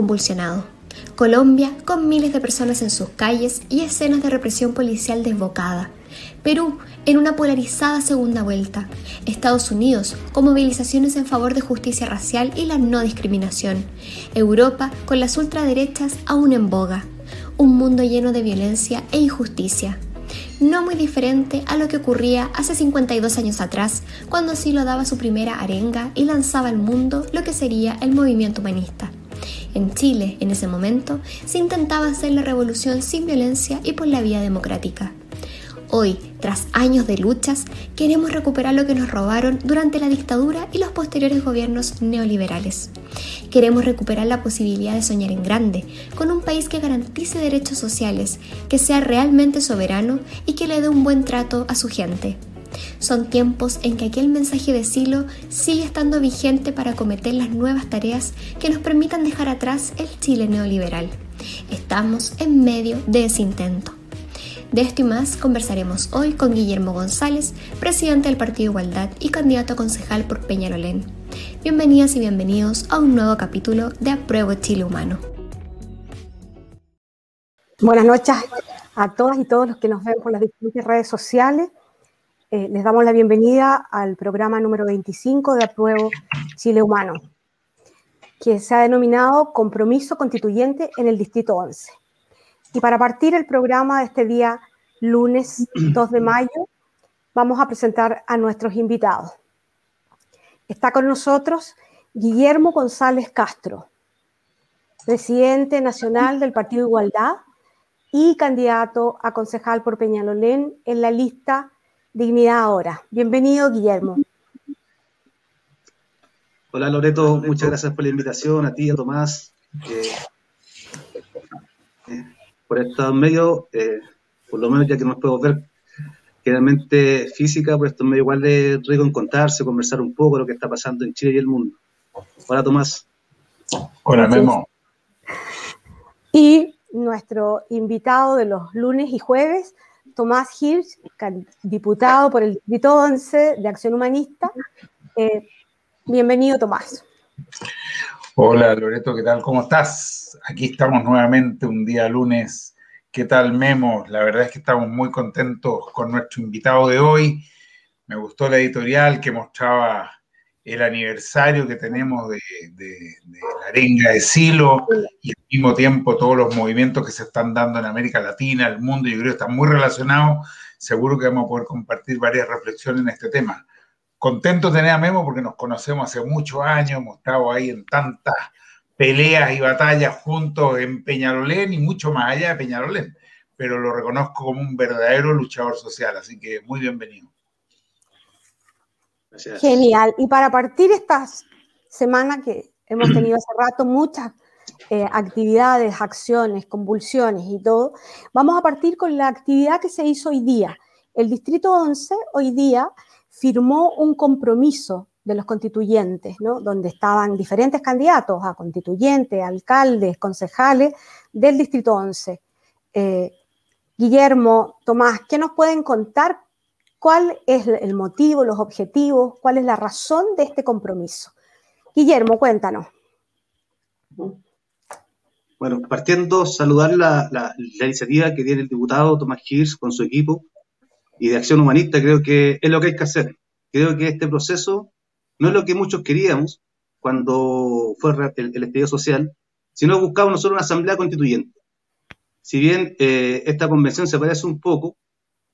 convulsionado. Colombia con miles de personas en sus calles y escenas de represión policial desbocada. Perú en una polarizada segunda vuelta. Estados Unidos con movilizaciones en favor de justicia racial y la no discriminación. Europa con las ultraderechas aún en boga. Un mundo lleno de violencia e injusticia. No muy diferente a lo que ocurría hace 52 años atrás, cuando Silo daba su primera arenga y lanzaba al mundo lo que sería el movimiento humanista. En Chile, en ese momento, se intentaba hacer la revolución sin violencia y por la vía democrática. Hoy, tras años de luchas, queremos recuperar lo que nos robaron durante la dictadura y los posteriores gobiernos neoliberales. Queremos recuperar la posibilidad de soñar en grande, con un país que garantice derechos sociales, que sea realmente soberano y que le dé un buen trato a su gente. Son tiempos en que aquel mensaje de Silo sigue estando vigente para acometer las nuevas tareas que nos permitan dejar atrás el Chile neoliberal. Estamos en medio de ese intento. De esto y más conversaremos hoy con Guillermo González, presidente del Partido Igualdad y candidato a concejal por Peñarolén. Bienvenidas y bienvenidos a un nuevo capítulo de Apruebo Chile Humano. Buenas noches a todas y todos los que nos ven por las diferentes redes sociales. Eh, les damos la bienvenida al programa número 25 de Apruebo Chile Humano, que se ha denominado Compromiso Constituyente en el Distrito 11. Y para partir el programa de este día, lunes 2 de mayo, vamos a presentar a nuestros invitados. Está con nosotros Guillermo González Castro, presidente nacional del Partido Igualdad y candidato a concejal por Peñalolén en la lista Dignidad Ahora. Bienvenido, Guillermo. Hola, Loreto. Muchas gracias por la invitación. A ti, a Tomás. Eh, eh, por estos medios, eh, por lo menos ya que nos podemos ver generalmente física, por estos medios igual de rico encontrarse, conversar un poco de lo que está pasando en Chile y el mundo. Hola Tomás. Hola Memo. Y nuestro invitado de los lunes y jueves, Tomás Hirsch, diputado por el Distrito 11 de Acción Humanista. Eh, bienvenido Tomás. Hola Loreto, ¿qué tal? ¿Cómo estás? Aquí estamos nuevamente un día lunes. ¿Qué tal Memo? La verdad es que estamos muy contentos con nuestro invitado de hoy. Me gustó la editorial que mostraba el aniversario que tenemos de, la arenga de Silo y al mismo tiempo todos los movimientos que se están dando en América Latina, el mundo, yo creo que están muy relacionados. Seguro que vamos a poder compartir varias reflexiones en este tema contento de tener a Memo porque nos conocemos hace muchos años, hemos estado ahí en tantas peleas y batallas juntos en Peñarolén y mucho más allá de Peñarolén, pero lo reconozco como un verdadero luchador social, así que muy bienvenido. Genial. Y para partir esta semana que hemos tenido hace rato muchas eh, actividades, acciones, convulsiones y todo, vamos a partir con la actividad que se hizo hoy día. El Distrito 11 hoy día firmó un compromiso de los constituyentes, ¿no? donde estaban diferentes candidatos a constituyentes, alcaldes, concejales del Distrito 11. Eh, Guillermo, Tomás, ¿qué nos pueden contar? ¿Cuál es el motivo, los objetivos, cuál es la razón de este compromiso? Guillermo, cuéntanos. Bueno, partiendo, saludar la, la iniciativa que tiene el diputado Tomás Hirsch con su equipo, y de acción humanista, creo que es lo que hay que hacer. Creo que este proceso no es lo que muchos queríamos cuando fue el, el social, sino buscamos nosotros una asamblea constituyente. Si bien eh, esta convención se parece un poco,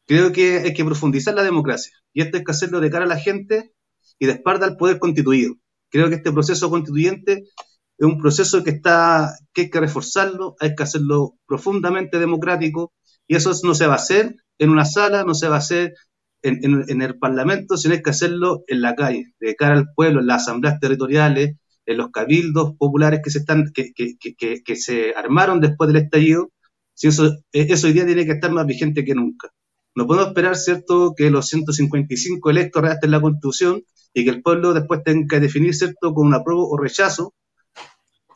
creo que hay que profundizar la democracia. Y esto hay que hacerlo de cara a la gente y de espalda al poder constituido. Creo que este proceso constituyente es un proceso que, está, que hay que reforzarlo, hay que hacerlo profundamente democrático, y eso no se va a hacer en una sala, no se va a hacer en, el Parlamento, sino hay que hacerlo en la calle, de cara al pueblo, en las asambleas territoriales, en los cabildos populares que se, están, que, que, que, se armaron después del estallido. Si eso, e, eso hoy día tiene que estar más vigente que nunca. No podemos esperar, ¿cierto?, que los 155 electos redacten la Constitución y que el pueblo después tenga que definir, ¿cierto?, con un apruebo o rechazo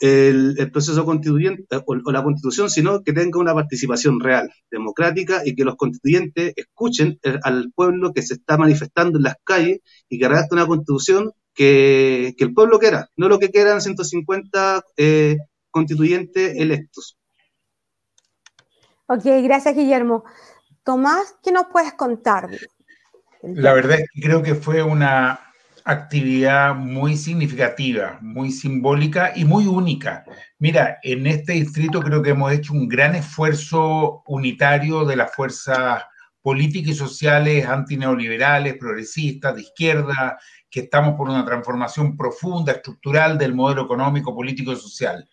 el, proceso constituyente eh, o, la constitución, sino que tenga una participación real, democrática y que los constituyentes escuchen al pueblo que se está manifestando en las calles y que redacte una constitución que, que, el pueblo quiera, no lo que quieran 150 eh, constituyentes electos. Ok, gracias Guillermo. Tomás, ¿qué nos puedes contar? La verdad es que creo que fue una actividad muy significativa, muy simbólica y muy única. Mira, en este distrito creo que hemos hecho un gran esfuerzo unitario de las fuerzas políticas y sociales antineoliberales, progresistas, de izquierda, que estamos por una transformación profunda, estructural del modelo económico, político y social.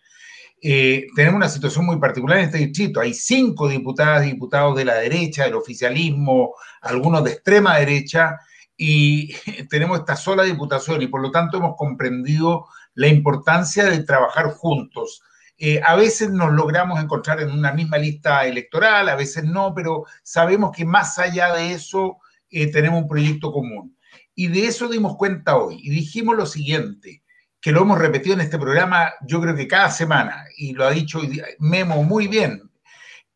Eh, tenemos una situación muy particular en este distrito. Hay cinco diputadas y diputados de la derecha, del oficialismo, algunos de extrema derecha, y tenemos esta sola diputación y por lo tanto hemos comprendido la importancia de trabajar juntos. Eh, a veces nos logramos encontrar en una misma lista electoral, a veces no, pero sabemos que más allá de eso eh, tenemos un proyecto común. Y de eso dimos cuenta hoy y dijimos lo siguiente, que lo hemos repetido en este programa yo creo que cada semana, y lo ha dicho Memo muy bien.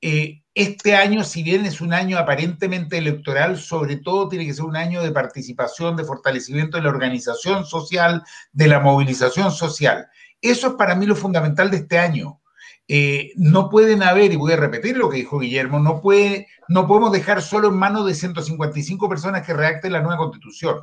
Eh, este año, si bien es un año aparentemente electoral, sobre todo tiene que ser un año de participación, de fortalecimiento de la organización social, de la movilización social. Eso es para mí lo fundamental de este año. Eh, no pueden haber, y voy a repetir lo que dijo Guillermo, no, puede, no podemos dejar solo en manos de 155 personas que redacten la nueva constitución.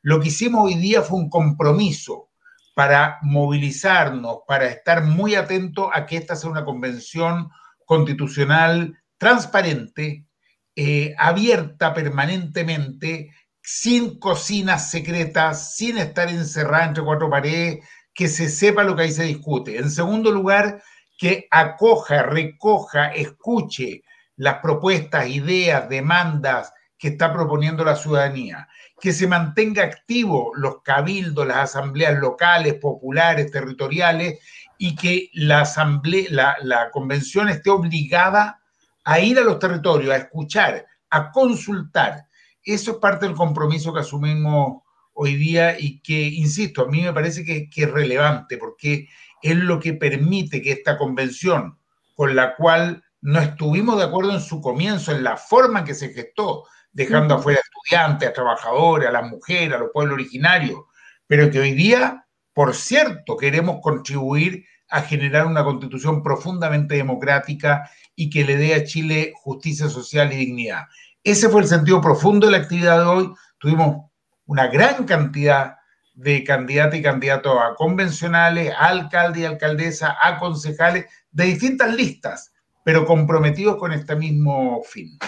Lo que hicimos hoy día fue un compromiso para movilizarnos, para estar muy atentos a que esta sea una convención constitucional transparente, eh, abierta permanentemente, sin cocinas secretas, sin estar encerrada entre cuatro paredes, que se sepa lo que ahí se discute. En segundo lugar, que acoja, recoja, escuche las propuestas, ideas, demandas que está proponiendo la ciudadanía que se mantenga activo los cabildos, las asambleas locales, populares, territoriales, y que la, asamblea, la, convención esté obligada a ir a los territorios, a escuchar, a consultar. Eso es parte del compromiso que asumimos hoy día y que, insisto, a mí me parece que, es relevante porque es lo que permite que esta convención, con la cual no estuvimos de acuerdo en su comienzo, en la forma en que se gestó, dejando afuera a estudiantes, a trabajadores, a las mujeres, a los pueblos originarios, pero que hoy día, por cierto, queremos contribuir a generar una constitución profundamente democrática y que le dé a Chile justicia social y dignidad. Ese fue el sentido profundo de la actividad de hoy. Tuvimos una gran cantidad de candidatos y candidatos a convencionales, a alcalde y alcaldesa, a concejales de distintas listas, pero comprometidos con este mismo fin.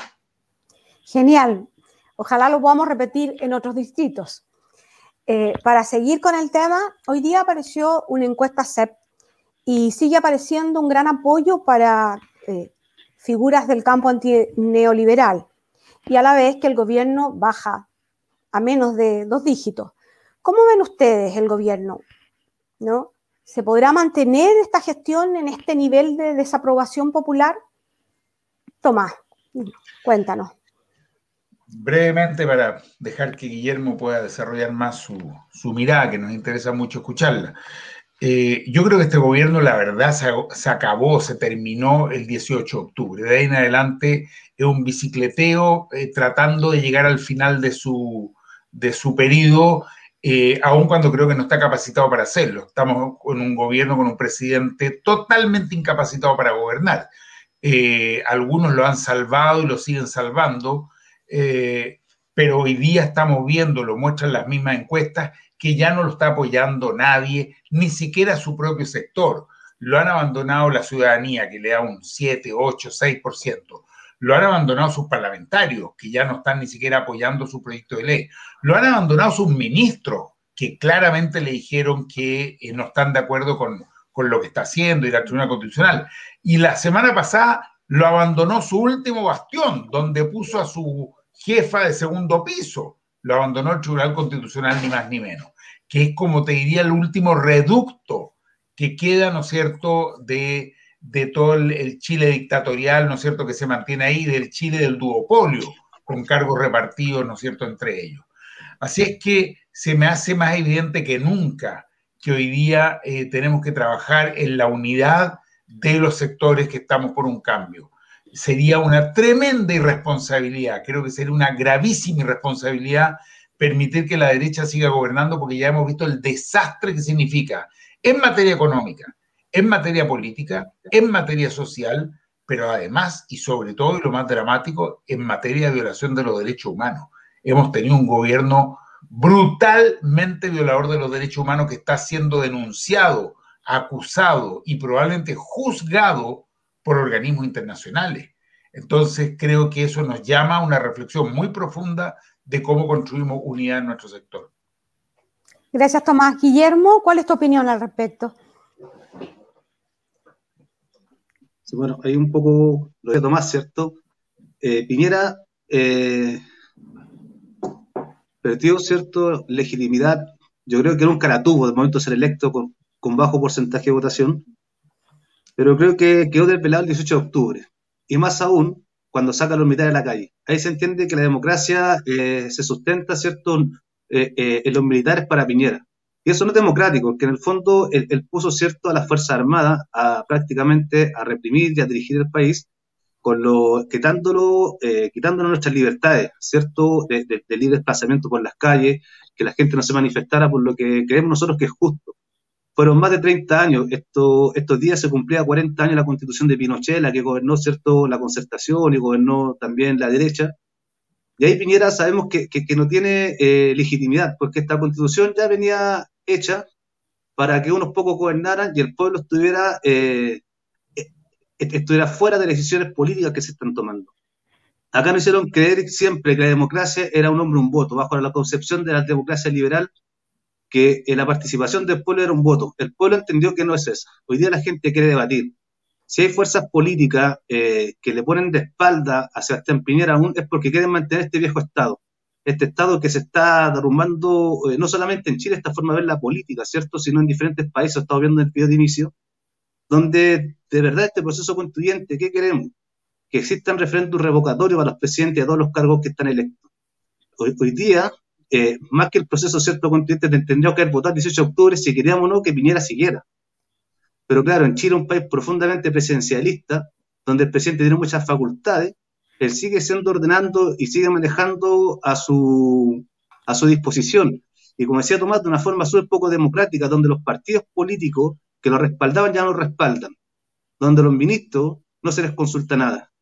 Genial. Ojalá lo podamos repetir en otros distritos. Eh, para seguir con el tema, hoy día apareció una encuesta CEP y sigue apareciendo un gran apoyo para eh, figuras del campo neoliberal y a la vez que el gobierno baja a menos de dos dígitos. ¿Cómo ven ustedes el gobierno? ¿No? ¿Se podrá mantener esta gestión en este nivel de desaprobación popular? Tomás, cuéntanos brevemente para dejar que Guillermo pueda desarrollar más su, mirada, que nos interesa mucho escucharla. Eh, yo creo que este gobierno, la verdad, se, acabó, se terminó el 18 de octubre. De ahí en adelante es un bicicleteo eh, tratando de llegar al final de su, de su periodo, eh, aun cuando creo que no está capacitado para hacerlo. Estamos con un gobierno, con un presidente totalmente incapacitado para gobernar. algunos lo han salvado y lo siguen salvando eh, pero hoy día estamos viendo, lo muestran las mismas encuestas, que ya no lo está apoyando nadie, ni siquiera su propio sector. Lo han abandonado la ciudadanía, que le da un 7, 8, 6%. Lo han abandonado sus parlamentarios, que ya no están ni siquiera apoyando su proyecto de ley. Lo han abandonado sus ministros, que claramente le dijeron que eh, no están de acuerdo con, con lo que está haciendo y la Tribunal Constitucional. Y la semana pasada lo abandonó su último bastión, donde puso a su jefa de segundo piso. Lo abandonó el Tribunal Constitucional, ni más ni menos, que es como te diría el último reducto que queda, ¿no es cierto?, de, de todo el, Chile dictatorial, ¿no es cierto?, que se mantiene ahí, del Chile del duopolio, con cargos repartidos, ¿no es cierto?, entre ellos. Así es que se me hace más evidente que nunca que hoy día eh, tenemos que trabajar en la unidad de los sectores que estamos por un cambio. Sería una tremenda irresponsabilidad, creo que sería una gravísima irresponsabilidad permitir que la derecha siga gobernando porque ya hemos visto el desastre que significa en materia económica, en materia política, en materia social, pero además y sobre todo, y lo más dramático, en materia de violación de los derechos humanos. Hemos tenido un gobierno brutalmente violador de los derechos humanos que está siendo denunciado, acusado y probablemente juzgado por organismos internacionales. Entonces creo que eso nos llama a una reflexión muy profunda de cómo construimos unidad en nuestro sector. Gracias, Tomás. Guillermo, ¿cuál es tu opinión al respecto? Sí, bueno, hay un poco lo de Tomás, ¿cierto? Eh, Piñera eh, perdió, ¿cierto?, legitimidad. Yo creo que nunca la tuvo de momento de ser electo con, con bajo porcentaje de votación, pero creo que quedó desvelado el 18 de octubre. Y más aún, cuando saca a los militares a la calle. Ahí se entiende que la democracia eh, se sustenta, ¿cierto?, eh, eh, en los militares para Piñera. Y eso no es democrático, porque en el fondo él, puso, ¿cierto?, a las Fuerzas Armadas a prácticamente a reprimir y a dirigir el país, con lo, quitándolo, quitándonos nuestras libertades, ¿cierto?, de, de libre desplazamiento por las calles, que la gente no se manifestara por lo que creemos nosotros que es justo fueron más de 30 años. Esto, estos días se cumplía 40 años la constitución de Pinochet, la que gobernó cierto la concertación y gobernó también la derecha. Y ahí Piñera sabemos que, que, no tiene eh, legitimidad, porque esta constitución ya venía hecha para que unos pocos gobernaran y el pueblo estuviera, eh, estuviera fuera de decisiones políticas que se están tomando. Acá nos hicieron creer siempre que la democracia era un hombre, un voto, bajo la concepción de la democracia liberal que la participación del pueblo era un voto. El pueblo entendió que no es eso. Hoy día la gente quiere debatir. Si hay fuerzas políticas eh, que le ponen de espalda a Sebastián Piñera aún es porque quieren mantener este viejo Estado. Este Estado que se está derrumbando, eh, no solamente en Chile, esta forma de ver la política, ¿cierto? Sino en diferentes países, estado viendo en el video de inicio, donde de verdad este proceso constituyente, ¿qué queremos? Que existan referéndum revocatorio para los presidentes y a todos los cargos que están electos. Hoy día más que el proceso cierto constituyente, tendríamos que haber votado el 18 de octubre si queríamos o no que Piñera siguiera. Pero claro, en Chile, un país profundamente presidencialista, donde el presidente tiene muchas facultades, él sigue siendo ordenando y sigue manejando a su, a su disposición. Y como decía Tomás, de una forma súper poco democrática, donde los partidos políticos que lo respaldaban ya no lo respaldan, donde los ministros no se les consulta nada,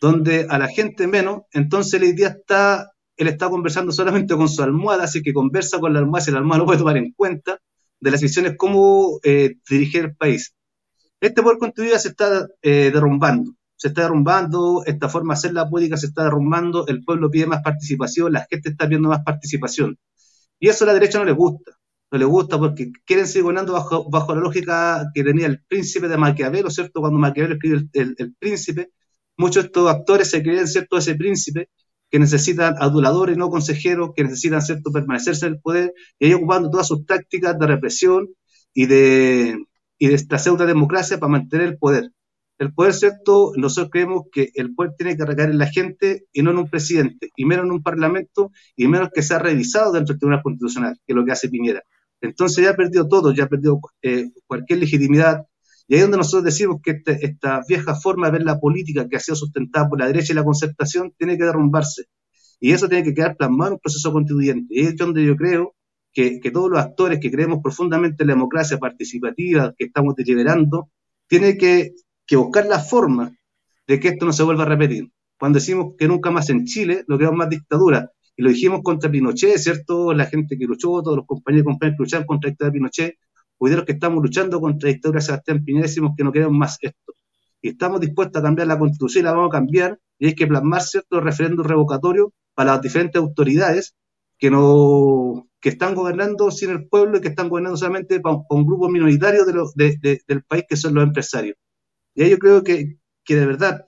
donde a la gente menos, entonces la idea está él está conversando solamente con su almohada, así que conversa con la almohada, y la almohada lo puede tomar en cuenta de las decisiones cómo eh, dirigir el país. Este poder constituido se está eh, derrumbando, se está derrumbando, esta forma de hacer la política se está derrumbando, el pueblo pide más participación, la gente está pidiendo más participación. Y eso a la derecha no le gusta, no le gusta porque quieren seguir gobernando bajo, bajo la lógica que tenía el príncipe de Maquiavelo, ¿cierto? Cuando Maquiavelo escribió el, el príncipe, muchos de estos actores se creen, ¿cierto?, ese príncipe que necesitan aduladores, no consejeros, que necesitan cierto permanecerse en el poder, y ahí ocupando todas sus tácticas de represión y de, y de esta pseudo democracia para mantener el poder. El poder, ¿cierto? Nosotros creemos que el poder tiene que recaer en la gente y no en un presidente, y menos en un parlamento, y menos que sea revisado dentro del Tribunal Constitucional, que es lo que hace Piñera. Entonces ya ha perdido todo, ya ha perdido eh, cualquier legitimidad, y ahí es donde nosotros decimos que este, esta vieja forma de ver la política que ha sido sustentada por la derecha y la concertación tiene que derrumbarse. Y eso tiene que quedar plasmado en un proceso constituyente. Y es donde yo creo que, todos los actores que creemos profundamente en la democracia participativa que estamos deliberando, tienen que, buscar la forma de que esto no se vuelva a repetir. Cuando decimos que nunca más en Chile, lo creamos más dictadura. Y lo dijimos contra Pinochet, ¿cierto? La gente que luchó, todos los compañeros y que lucharon contra de Pinochet, Hoy que estamos luchando contra la dictadura de Sebastián Piñera decimos que no queremos más esto. Y estamos dispuestos a cambiar la constitución y la vamos a cambiar. Y hay que plasmar ciertos referéndum revocatorios para las diferentes autoridades que, no, que están gobernando sin el pueblo y que están gobernando solamente con, un grupos minoritarios de del país que son los empresarios. Y ahí yo creo que, que de verdad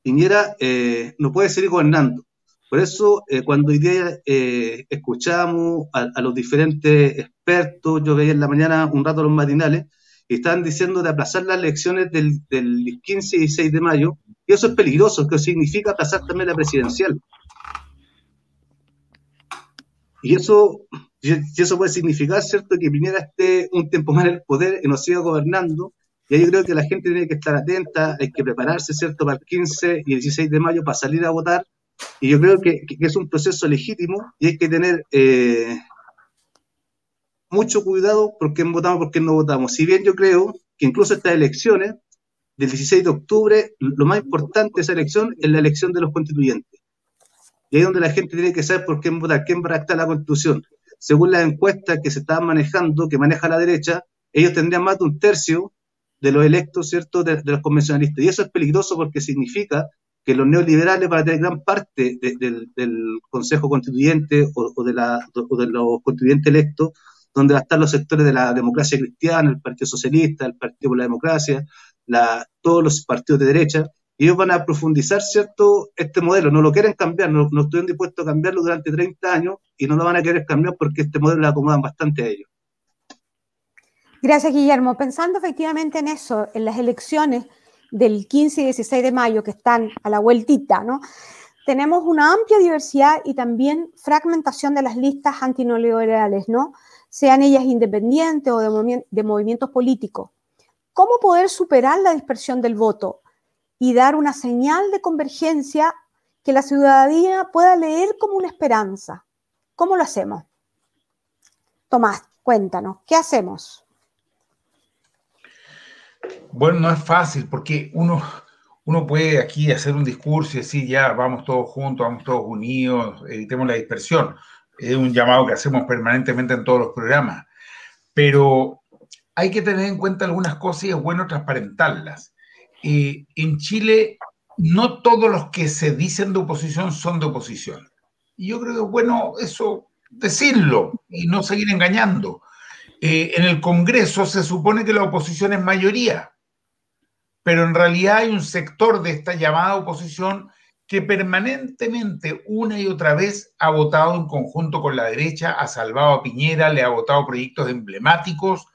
Piñera eh, no puede seguir gobernando. Por eso, eh, cuando hoy día eh, escuchamos a, los diferentes expertos, yo veía en la mañana un rato los matinales, y estaban diciendo de aplazar las elecciones del, 15 y 16 de mayo, y eso es peligroso, que significa aplazar también la presidencial. Y eso, eso puede significar, ¿cierto?, que Piñera esté un tiempo más en el poder y nos siga gobernando, y ahí yo creo que la gente tiene que estar atenta, hay que prepararse, ¿cierto?, para el 15 y el 16 de mayo para salir a votar, y yo creo que, es un proceso legítimo y hay que tener eh, mucho cuidado por quién votamos, por quién no votamos. Si bien yo creo que incluso estas elecciones del 16 de octubre, lo más importante de esa elección es la elección de los constituyentes. Y ahí es donde la gente tiene que saber por quién votar, quién va a redactar la constitución. Según las encuestas que se estaban manejando, que maneja la derecha, ellos tendrían más de un tercio de los electos, ¿cierto?, de, los convencionalistas. Y eso es peligroso porque significa que los neoliberales van a tener gran parte del, Consejo Constituyente o, de los constituyentes electos, donde van a estar los sectores de la democracia cristiana, el Partido Socialista, el Partido por la Democracia, todos los partidos de derecha, y ellos van a profundizar, ¿cierto?, este modelo. No lo quieren cambiar, no, no estuvieron dispuestos a cambiarlo durante 30 años y no lo van a querer cambiar porque este modelo le acomodan bastante a ellos. Gracias, Guillermo. Pensando efectivamente en eso, en las elecciones del 15 y 16 de mayo que están a la vueltita, ¿no? Tenemos una amplia diversidad y también fragmentación de las listas antineoliberales, ¿no? Sean ellas independientes o de, de movimientos políticos. ¿Cómo poder superar la dispersión del voto y dar una señal de convergencia que la ciudadanía pueda leer como una esperanza? ¿Cómo lo hacemos? Tomás, cuéntanos, ¿qué hacemos? Bueno, no es fácil porque uno, uno puede aquí hacer un discurso y decir, ya, vamos todos juntos, vamos todos unidos, evitemos la dispersión. Es un llamado que hacemos permanentemente en todos los programas. Pero hay que tener en cuenta algunas cosas y es bueno transparentarlas. Eh, en Chile, no todos los que se dicen de oposición son de oposición. Y yo creo que es bueno eso decirlo y no seguir engañando. Eh, en el Congreso se supone que la oposición es mayoría, pero en realidad hay un sector de esta llamada oposición que permanentemente, una y otra vez, ha votado en conjunto con la derecha, ha salvado a Piñera, le ha votado proyectos emblemáticos,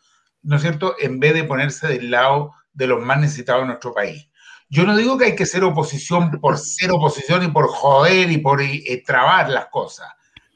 ¿no es cierto?, en vez de ponerse del lado de los más necesitados de nuestro país. Yo no digo que hay que ser oposición por ser oposición y por joder y por eh, trabar las cosas,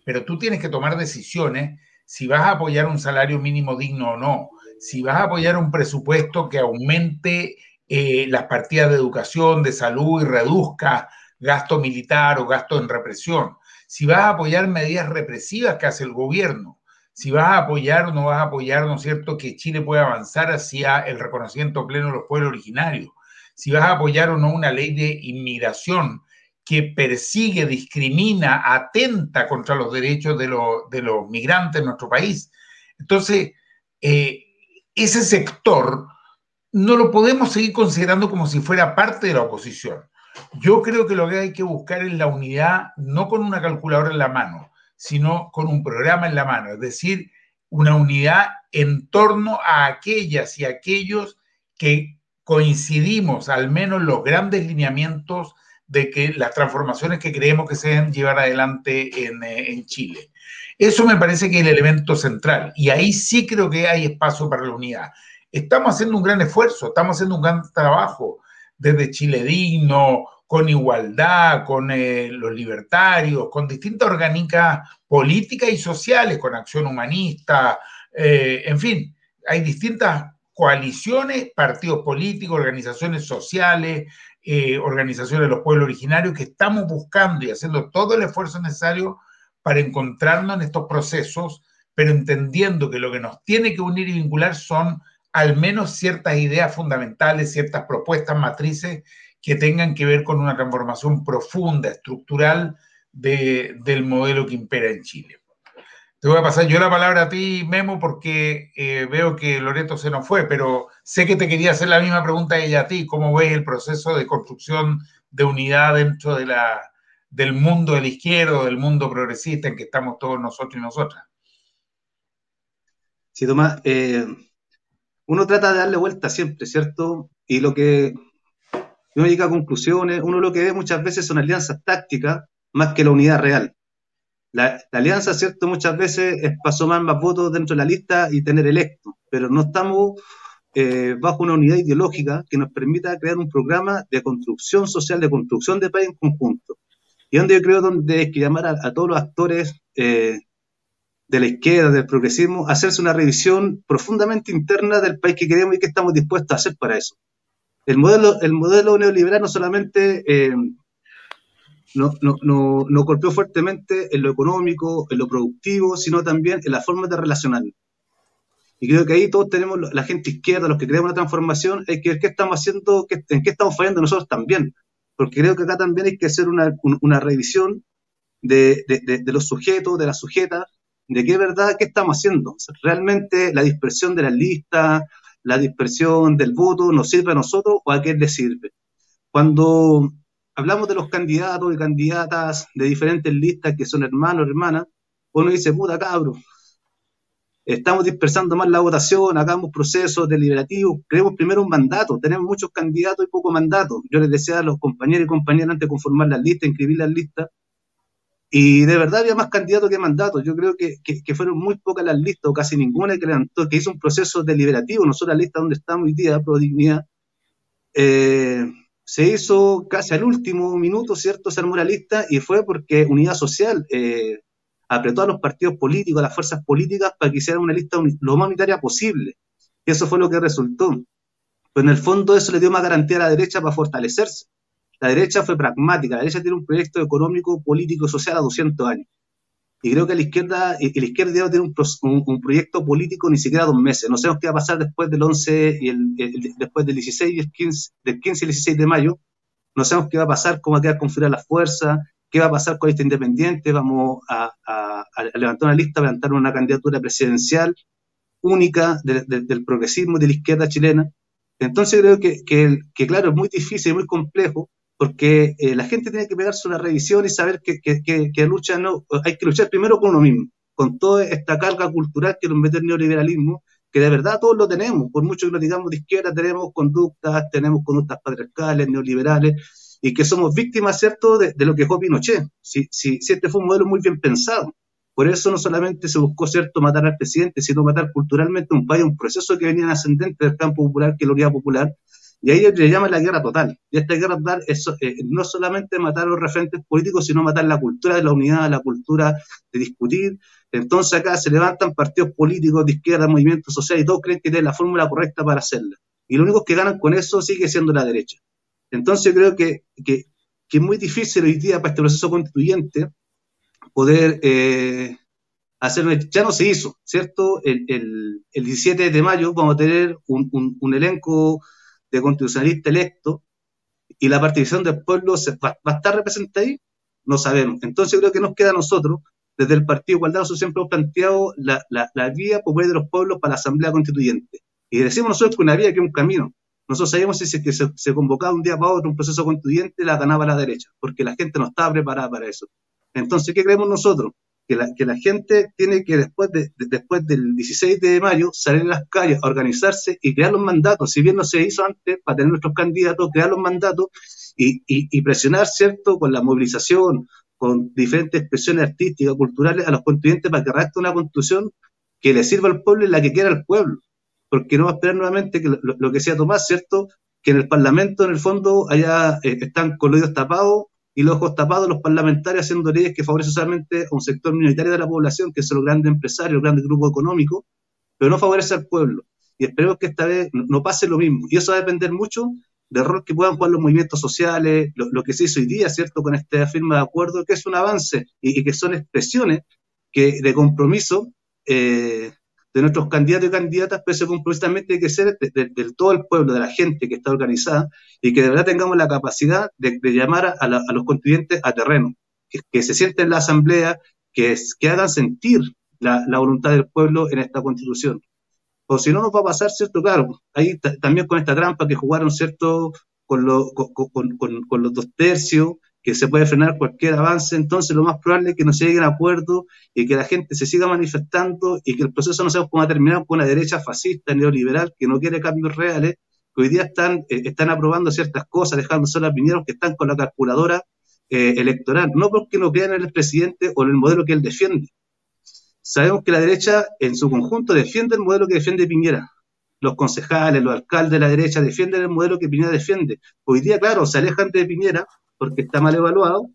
pero tú tienes que tomar decisiones si vas a apoyar un salario mínimo digno o no, si vas a apoyar un presupuesto que aumente eh, las partidas de educación, de salud y reduzca gasto militar o gasto en represión, si vas a apoyar medidas represivas que hace el gobierno, si vas a apoyar o no vas a apoyar, ¿no es cierto?, que Chile pueda avanzar hacia el reconocimiento pleno de los pueblos originarios, si vas a apoyar o no una ley de inmigración que persigue, discrimina, atenta contra los derechos de, los migrantes en nuestro país. Entonces, eh, ese sector no lo podemos seguir considerando como si fuera parte de la oposición. Yo creo que lo que hay que buscar es la unidad, no con una calculadora en la mano, sino con un programa en la mano, es decir, una unidad en torno a aquellas y aquellos que coincidimos, al menos los grandes lineamientos de que las transformaciones que creemos que se deben llevar adelante en, eh, en Chile. Eso me parece que es el elemento central y ahí sí creo que hay espacio para la unidad. Estamos haciendo un gran esfuerzo, estamos haciendo un gran trabajo desde Chile Digno, con igualdad, con eh, los libertarios, con distintas orgánicas políticas y sociales, con acción humanista, eh, en fin, hay distintas coaliciones, partidos políticos, organizaciones sociales, eh, organizaciones de los pueblos originarios que estamos buscando y haciendo todo el esfuerzo necesario para encontrarnos en estos procesos, pero entendiendo que lo que nos tiene que unir y vincular son al menos ciertas ideas fundamentales, ciertas propuestas matrices que tengan que ver con una transformación profunda, estructural del modelo que impera en Chile. Te voy a pasar yo la palabra a ti, Memo, porque eh, veo que Loreto se nos fue, pero sé que te quería hacer la misma pregunta ella a ti. ¿Cómo ves el proceso de construcción de unidad dentro de la, del mundo de la izquierda, del mundo progresista en que estamos todos nosotros y nosotras? Sí, Tomás, eh, uno trata de darle vuelta siempre, ¿cierto? Y lo que uno llega a conclusiones, uno lo que ve muchas veces son alianzas tácticas más que la unidad real la, alianza, ¿cierto? Muchas veces es para sumar más votos dentro de la lista y tener electo, pero no estamos eh, bajo una unidad ideológica que nos permita crear un programa de construcción social, de construcción de país en conjunto. Y donde yo creo donde hay que llamar a, todos los actores eh, de la izquierda, del progresismo, hacerse una revisión profundamente interna del país que queremos y que estamos dispuestos a hacer para eso. El modelo, el modelo neoliberal no solamente eh, no, no, no, golpeó fuertemente en lo económico, en lo productivo, sino también en la forma de relacionar. Y creo que ahí todos tenemos, la gente izquierda, los que creemos una transformación, hay que ver qué estamos haciendo, qué, en qué estamos fallando nosotros también. Porque creo que acá también hay que hacer una, una revisión de, de, los sujetos, de las sujetas, de qué verdad, qué estamos haciendo. realmente la dispersión de las listas, la dispersión del voto, ¿nos sirve a nosotros o a qué le sirve? Cuando hablamos de los candidatos y candidatas de diferentes listas que son hermanos, hermanas, uno dice, puta cabro, estamos dispersando más la votación, hagamos procesos deliberativos, creemos primero un mandato, tenemos muchos candidatos y poco mandato. Yo les decía a los compañeros y compañeras antes de conformar las listas, inscribir las listas, y de verdad había más candidatos que mandatos. Yo creo que, fueron muy pocas las listas, o casi ninguna que levantó, que hizo un proceso deliberativo. Nosotros la lista donde estamos hoy día, Pro Dignidad, eh, se hizo casi al último minuto, ¿cierto? Se armó la lista y fue porque Unidad Social eh, apretó a los partidos políticos, a las fuerzas políticas, para que hicieran una lista lo más unitaria posible. Y eso fue lo que resultó. Pero en el fondo eso le dio más garantía a la derecha para fortalecerse. La derecha fue pragmática, la derecha tiene un proyecto económico, político y social a 200 años. Y creo que la izquierda, la izquierda tiene un, un, proyecto político ni siquiera dos meses. No sabemos qué va a pasar después del 11 y el, después del 16 y el 15, del 15 y el 16 de mayo. No sabemos qué va a pasar, cómo va a quedar configurada la fuerza, qué va a pasar con esta independiente. Vamos a, levantar una lista, a levantar una candidatura presidencial única del progresismo de la izquierda chilena. Entonces creo que, que, que, claro, es muy difícil y muy complejo porque eh, la gente tiene que pegarse una revisión y saber que, que, que, lucha no, hay que luchar primero con uno mismo, con toda esta carga cultural que nos mete el neoliberalismo, que de verdad todos lo tenemos, por mucho que lo digamos de izquierda, tenemos conductas, tenemos conductas patriarcales, neoliberales, y que somos víctimas, ¿cierto?, de, lo que fue Pinochet. Si, si, si este fue un modelo muy bien pensado. Por eso no solamente se buscó, ¿cierto?, matar al presidente, sino matar culturalmente un país, un proceso que venía ascendente del campo popular, que la unidad popular, y ahí le llaman la guerra total. Y esta guerra total es eh, no solamente matar a los referentes políticos, sino matar la cultura de la unidad, la cultura de discutir. Entonces acá se levantan partidos políticos de izquierda, movimientos sociales, y todos creen que tienen la fórmula correcta para hacerla. Y lo único que ganan con eso sigue siendo la derecha. Entonces creo que, que, es muy difícil hoy día para este proceso constituyente poder eh, hacer, ya no se hizo, ¿cierto? El, el, el, 17 de mayo vamos a tener un, un, un elenco de constitucionalista electo y la participación del pueblo va, a estar representada ahí, no sabemos. Entonces creo que nos queda a nosotros, desde el Partido Igualdad, nosotros siempre hemos planteado la, la, la, vía popular de los pueblos para la Asamblea Constituyente. Y decimos nosotros que una vía que es un camino. Nosotros sabíamos si que se, se, convocaba un día para otro un proceso constituyente, la ganaba la derecha, porque la gente no estaba preparada para eso. Entonces, ¿qué creemos nosotros? Que la, que la gente tiene que después, de, después del 16 de mayo salir a las calles a organizarse y crear los mandatos, si bien no se hizo antes para tener nuestros candidatos, crear los mandatos y, y, presionar, ¿cierto?, con la movilización, con diferentes expresiones artísticas, culturales a los constituyentes para que redacte una constitución que le sirva al pueblo y la que quiera al pueblo. Porque no va a esperar nuevamente que lo, que sea Tomás, ¿cierto?, que en el Parlamento, en el fondo, allá eh, están con los oídos tapados y los ojos tapados los parlamentarios haciendo leyes que favorecen solamente a un sector minoritario de la población, que son los grandes empresarios, los grandes grupos económicos, pero no favorece al pueblo. Y esperemos que esta vez no pase lo mismo. Y eso va a depender mucho del rol que puedan jugar los movimientos sociales, lo, que se hizo hoy día, ¿cierto?, con esta firma de acuerdo, que es un avance y, que son expresiones que, de compromiso eh, de nuestros candidatos y candidatas, pero ese compromiso también tiene que ser del todo el pueblo, de la gente que está organizada, y que de verdad tengamos la capacidad de, llamar a, los constituyentes a terreno, que, se sienten en la asamblea, que, que hagan sentir la, voluntad del pueblo en esta constitución. O si no, nos va a pasar, ¿cierto? Claro, ahí también con esta trampa que jugaron, ¿cierto? Con, con los dos tercios, que se puede frenar cualquier avance, entonces lo más probable es que no se lleguen a acuerdo y que la gente se siga manifestando y que el proceso no sea como terminar con una derecha fascista, neoliberal, que no quiere cambios reales, que hoy día están, eh, están aprobando ciertas cosas, dejando solo a Piñeros que están con la calculadora eh, electoral, no porque no crean en el presidente o en el modelo que él defiende. Sabemos que la derecha en su conjunto defiende el modelo que defiende Piñera. Los concejales, los alcaldes de la derecha defienden el modelo que Piñera defiende. Hoy día, claro, se alejan de Piñera porque está mal evaluado,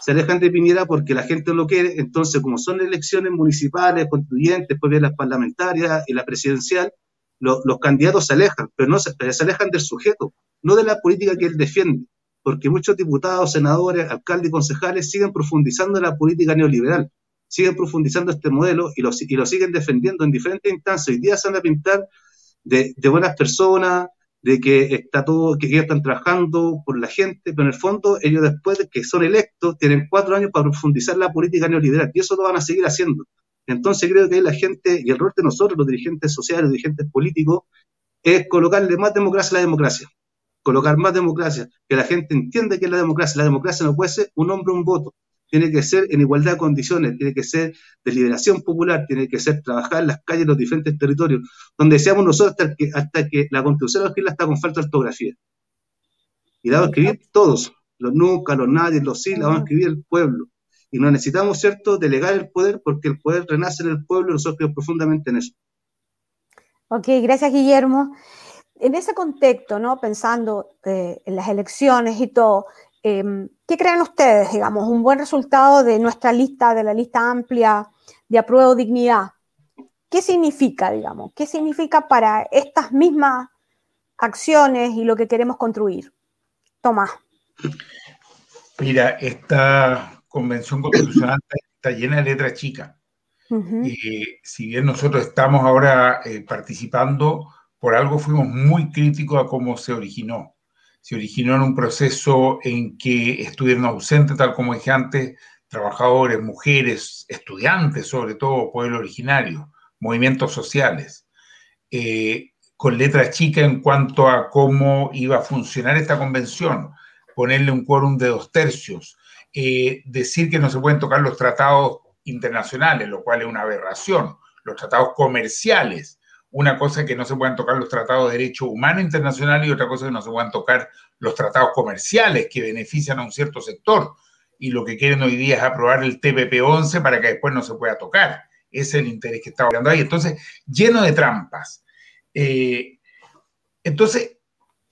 se alejan de Piñera porque la gente lo quiere, entonces como son elecciones municipales, constituyentes, después vienen las parlamentarias y la presidencial, los candidatos se alejan, pero no se, se alejan del sujeto, no de la política que él defiende, porque muchos diputados, senadores, alcaldes y concejales siguen profundizando en la política neoliberal, siguen profundizando este modelo y lo, y lo siguen defendiendo en diferentes instancias. Hoy día se van a pintar de, de buenas personas, de que está todo, que ellos están trabajando por la gente, pero en el fondo ellos después de que son electos tienen cuatro años para profundizar la política neoliberal y eso lo van a seguir haciendo. Entonces creo que la gente y el rol de nosotros, los dirigentes sociales, los dirigentes políticos, es colocarle más democracia a la democracia, colocar más democracia, que la gente entienda que es la democracia. La democracia no puede ser un hombre, un voto, tiene que ser en igualdad de condiciones, tiene que ser de liberación popular, tiene que ser trabajar en las calles de los diferentes territorios, donde seamos nosotros hasta que, hasta que la constitución la está con falta de ortografía. Y la vamos a escribir todos, los nunca, los nadie, los sí, la vamos a escribir el pueblo. Y no necesitamos, ¿cierto?, delegar el poder porque el poder renace en el pueblo y nosotros creemos profundamente en eso. Ok, gracias Guillermo. En ese contexto, ¿no? pensando eh, en las elecciones y todo, eh, ¿qué creen ustedes, digamos, un buen resultado de nuestra lista, de la lista amplia de apruebo dignidad? ¿Qué significa, digamos? ¿Qué significa para estas mismas acciones y lo que queremos construir? Tomás. Mira, esta convención constitucional está llena de letras chicas. Eh, si bien nosotros estamos ahora eh, participando, por algo fuimos muy críticos a cómo se originó. Se originó en un proceso en que estuvieron ausentes, tal como dije antes, trabajadores, mujeres, estudiantes, sobre todo pueblo originario, movimientos sociales, eh, con letra chica en cuanto a cómo iba a funcionar esta convención, ponerle un quórum de dos tercios, decir que no se pueden tocar los tratados internacionales, lo cual es una aberración. Los tratados comerciales, una cosa que no se pueden tocar los tratados de derecho humano internacional y otra cosa que no se pueden tocar los tratados comerciales que benefician a un cierto sector. Y lo que quieren hoy día es aprobar el TPP-11 para que después no se pueda tocar. Ese es el interés que está hablando ahí. Entonces, lleno de trampas. Eh, entonces,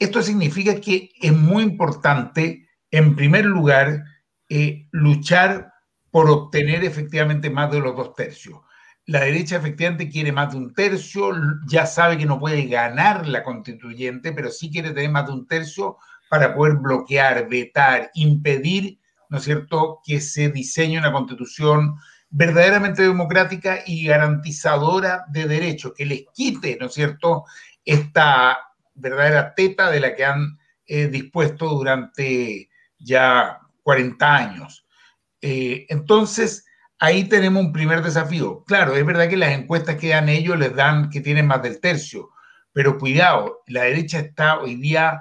esto significa que es muy importante, en primer lugar, eh, luchar por obtener efectivamente más de los dos tercios. La derecha efectivamente quiere más de un tercio, ya sabe que no puede ganar la constituyente, pero sí quiere tener más de un tercio para poder bloquear, vetar, impedir, ¿no es cierto?, que se diseñe una constitución verdaderamente democrática y garantizadora de derechos, que les quite, ¿no es cierto?, esta verdadera teta de la que han eh, dispuesto durante ya 40 años. Eh, entonces, ahí tenemos un primer desafío. Claro, es verdad que las encuestas que dan ellos les dan que tienen más del tercio, pero cuidado, la derecha está hoy día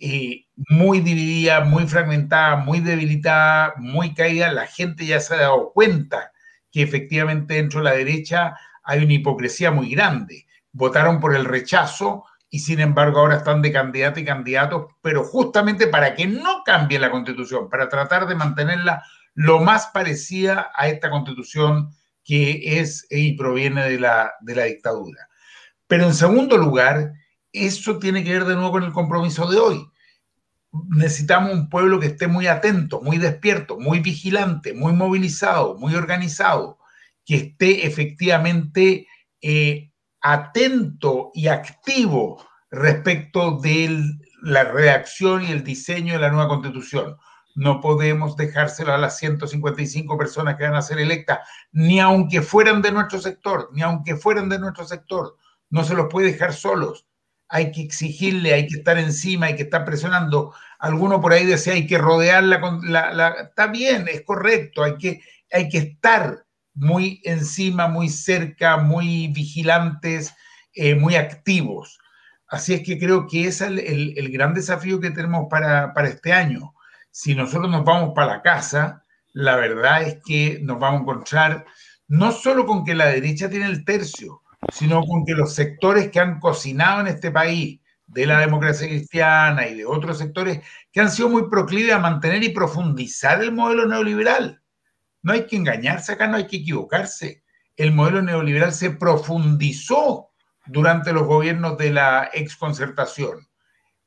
eh, muy dividida, muy fragmentada, muy debilitada, muy caída. La gente ya se ha dado cuenta que efectivamente dentro de la derecha hay una hipocresía muy grande. Votaron por el rechazo y sin embargo ahora están de candidato y candidatos, pero justamente para que no cambie la constitución, para tratar de mantenerla lo más parecida a esta constitución que es y proviene de la, de la dictadura. Pero en segundo lugar, eso tiene que ver de nuevo con el compromiso de hoy. Necesitamos un pueblo que esté muy atento, muy despierto, muy vigilante, muy movilizado, muy organizado, que esté efectivamente eh, atento y activo respecto de la redacción y el diseño de la nueva constitución no podemos dejárselo a las 155 personas que van a ser electas, ni aunque fueran de nuestro sector, ni aunque fueran de nuestro sector. No se los puede dejar solos. Hay que exigirle, hay que estar encima, hay que estar presionando. Alguno por ahí decía, hay que rodearla con la, Está bien, es correcto, hay que, hay que estar muy encima, muy cerca, muy vigilantes, eh, muy activos. Así es que creo que ese es el, gran desafío que tenemos para este año si nosotros nos vamos para la casa, la verdad es que nos vamos a encontrar no solo con que la derecha tiene el tercio, sino con que los sectores que han cocinado en este país, de la democracia cristiana y de otros sectores, que han sido muy proclives a mantener y profundizar el modelo neoliberal. No hay que engañarse acá, no hay que equivocarse. El modelo neoliberal se profundizó durante los gobiernos de la exconcertación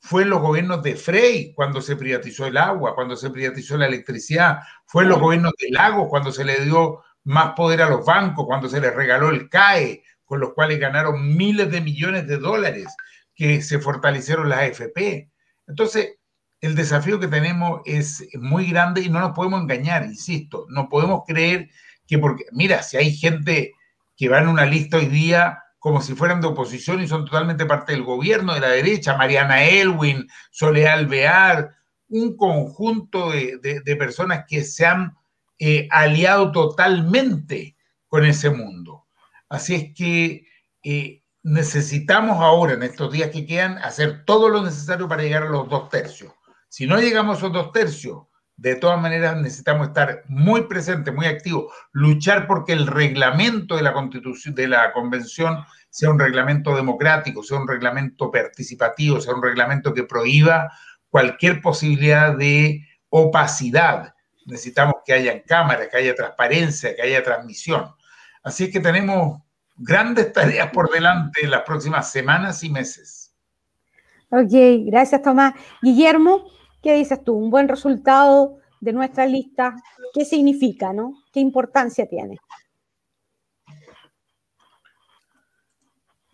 fue en los gobiernos de Frey cuando se privatizó el agua, cuando se privatizó la electricidad, fue en los gobiernos de Lagos cuando se le dio más poder a los bancos, cuando se les regaló el CAE, con los cuales ganaron miles de millones de dólares, que se fortalecieron las AFP. Entonces, el desafío que tenemos es muy grande y no nos podemos engañar, insisto, no podemos creer que porque, mira, si hay gente que va en una lista hoy día como si fueran de oposición y son totalmente parte del gobierno de la derecha, Mariana Elwin, Soledad Alvear, un conjunto de, personas que se han eh, aliado totalmente con ese mundo. Así es que eh, necesitamos ahora, en estos días que quedan, hacer todo lo necesario para llegar a los dos tercios. Si no llegamos a esos dos tercios, de todas maneras necesitamos estar muy presentes, muy activos, luchar porque el reglamento de la constitución, de la convención sea un reglamento democrático, sea un reglamento participativo, sea un reglamento que prohíba cualquier posibilidad de opacidad. Necesitamos que haya cámaras, que haya transparencia, que haya transmisión. Así que tenemos grandes tareas por delante en las próximas semanas y meses. Ok, gracias Tomás. Guillermo, ¿qué dices tú? Un buen resultado de nuestra lista, ¿qué significa, no? ¿Qué importancia tiene?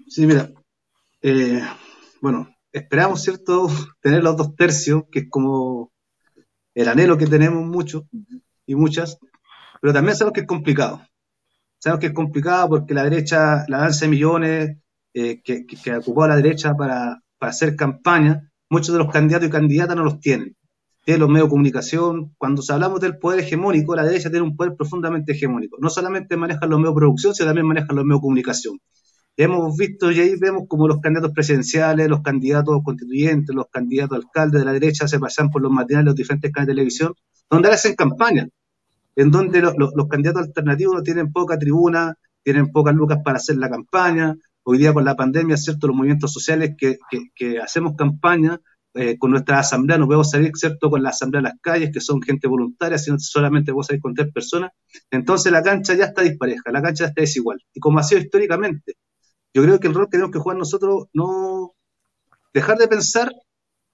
Sí, mira, eh, bueno, esperamos, ¿cierto?, tener los dos tercios, que es como el anhelo que tenemos muchos y muchas, pero también sabemos que es complicado. Sabemos que es complicado porque la derecha, la danza de millones eh, que, que, ocupó la derecha para, hacer campaña, muchos de los candidatos y candidatas no los tienen. Tienen los medios de comunicación. Cuando hablamos del poder hegemónico, la derecha tiene un poder profundamente hegemónico. No solamente manejan los medios de producción, sino también manejan los medios de comunicación. Hemos visto y ahí vemos como los candidatos presidenciales, los candidatos constituyentes, los candidatos alcaldes de la derecha se pasan por los matinales de los diferentes canales de televisión, donde hacen campaña en donde los candidatos alternativos no tienen poca tribuna, tienen pocas lucas para hacer la campaña. Hoy día con la pandemia, ¿cierto? Los movimientos sociales que, hacemos campaña eh, con nuestra asamblea, no podemos salir, ¿cierto? Con la asamblea a las calles, que son gente voluntaria, sino solamente podemos salir con tres personas. Entonces la cancha ya está dispareja, la cancha ya está desigual. Y como ha sido históricamente, yo creo que el rol que tenemos que jugar nosotros no dejar de pensar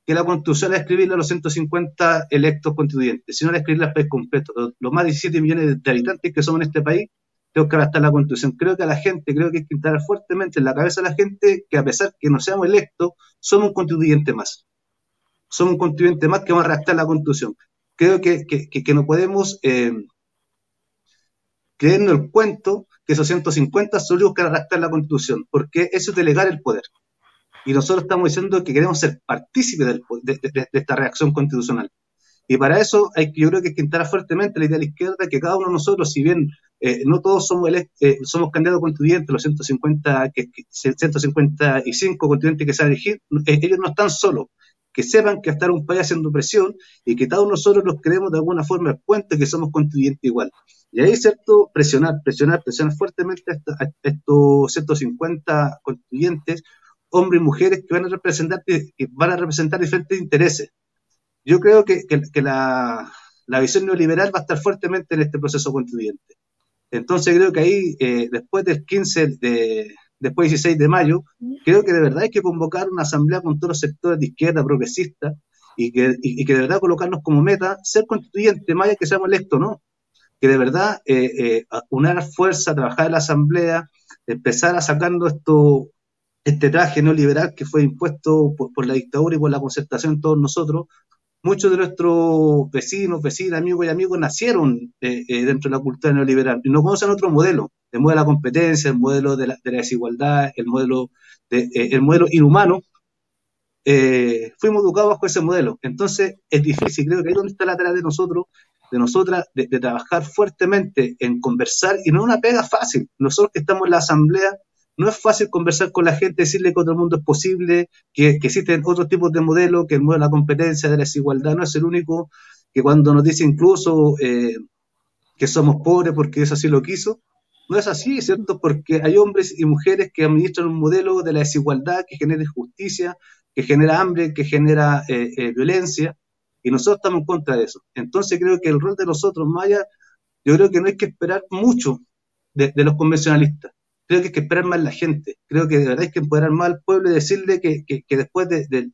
que la constitución es escribirle a los 150 electos constituyentes, sino a escribirle al país completo. Los, más de 17 millones de habitantes que somos en este país, tengo que adaptar la constitución. Creo que a la gente, creo que hay que entrar fuertemente en la cabeza de la gente que a pesar que no seamos electos, somos un constituyente más. Somos un constituyente más que va a redactar la constitución. Creo que, que, no podemos eh, creernos el cuento que esos 150 solo buscan redactar la constitución, porque eso es delegar el poder y nosotros estamos diciendo que queremos ser partícipes de, esta reacción constitucional. Y para eso hay, yo creo que hay que entrar fuertemente la idea de la izquierda que cada uno de nosotros, si bien eh, no todos somos, eh, somos candidatos constituyentes, los 150, que, 155 constituyentes que se han elegido, eh, ellos no están solos. Que sepan que estar un país haciendo presión y que todos nosotros los creemos de alguna forma el puente que somos constituyentes igual. Y ahí, ¿cierto? Presionar, presionar, presionar fuertemente a estos 150 constituyentes hombres y mujeres que van a representar, que van a representar diferentes intereses. Yo creo que, la, visión neoliberal va a estar fuertemente en este proceso constituyente. Entonces creo que ahí, eh, después del 15 de, después del 16 de mayo, creo que de verdad hay que convocar una asamblea con todos los sectores de izquierda progresista y que, y, que de verdad colocarnos como meta ser constituyente, más allá que seamos electos, ¿no? Que de verdad eh, eh, unar fuerza, trabajar en la asamblea, empezar a sacando esto, este traje neoliberal que fue impuesto por, la dictadura y por la concertación todos nosotros, muchos de nuestros vecinos, vecinas, amigos y amigos nacieron eh, eh, dentro de la cultura neoliberal y no conocen otro modelo, el modelo de la competencia, el modelo de la, desigualdad, el modelo, de, eh, el modelo inhumano. fuimos educados bajo ese modelo. Entonces es difícil, creo que ahí es donde está la tarea de nosotros, de nosotras, de, de trabajar fuertemente en conversar y no una pega fácil. Nosotros que estamos en la asamblea no es fácil conversar con la gente, decirle que otro mundo es posible, que, existen otros tipos de modelos, que el modelo de la competencia, de la desigualdad no es el único, que cuando nos dice incluso eh, que somos pobres porque eso así lo quiso, no es así, ¿cierto? Porque hay hombres y mujeres que administran un modelo de la desigualdad que genera injusticia, que genera hambre, que genera eh, eh, violencia, y nosotros estamos en contra de eso. Entonces creo que el rol de nosotros, Maya, yo creo que no hay que esperar mucho de los convencionalistas creo que hay que esperar más la gente. Creo que de verdad hay que empoderar más al pueblo y decirle que, después del,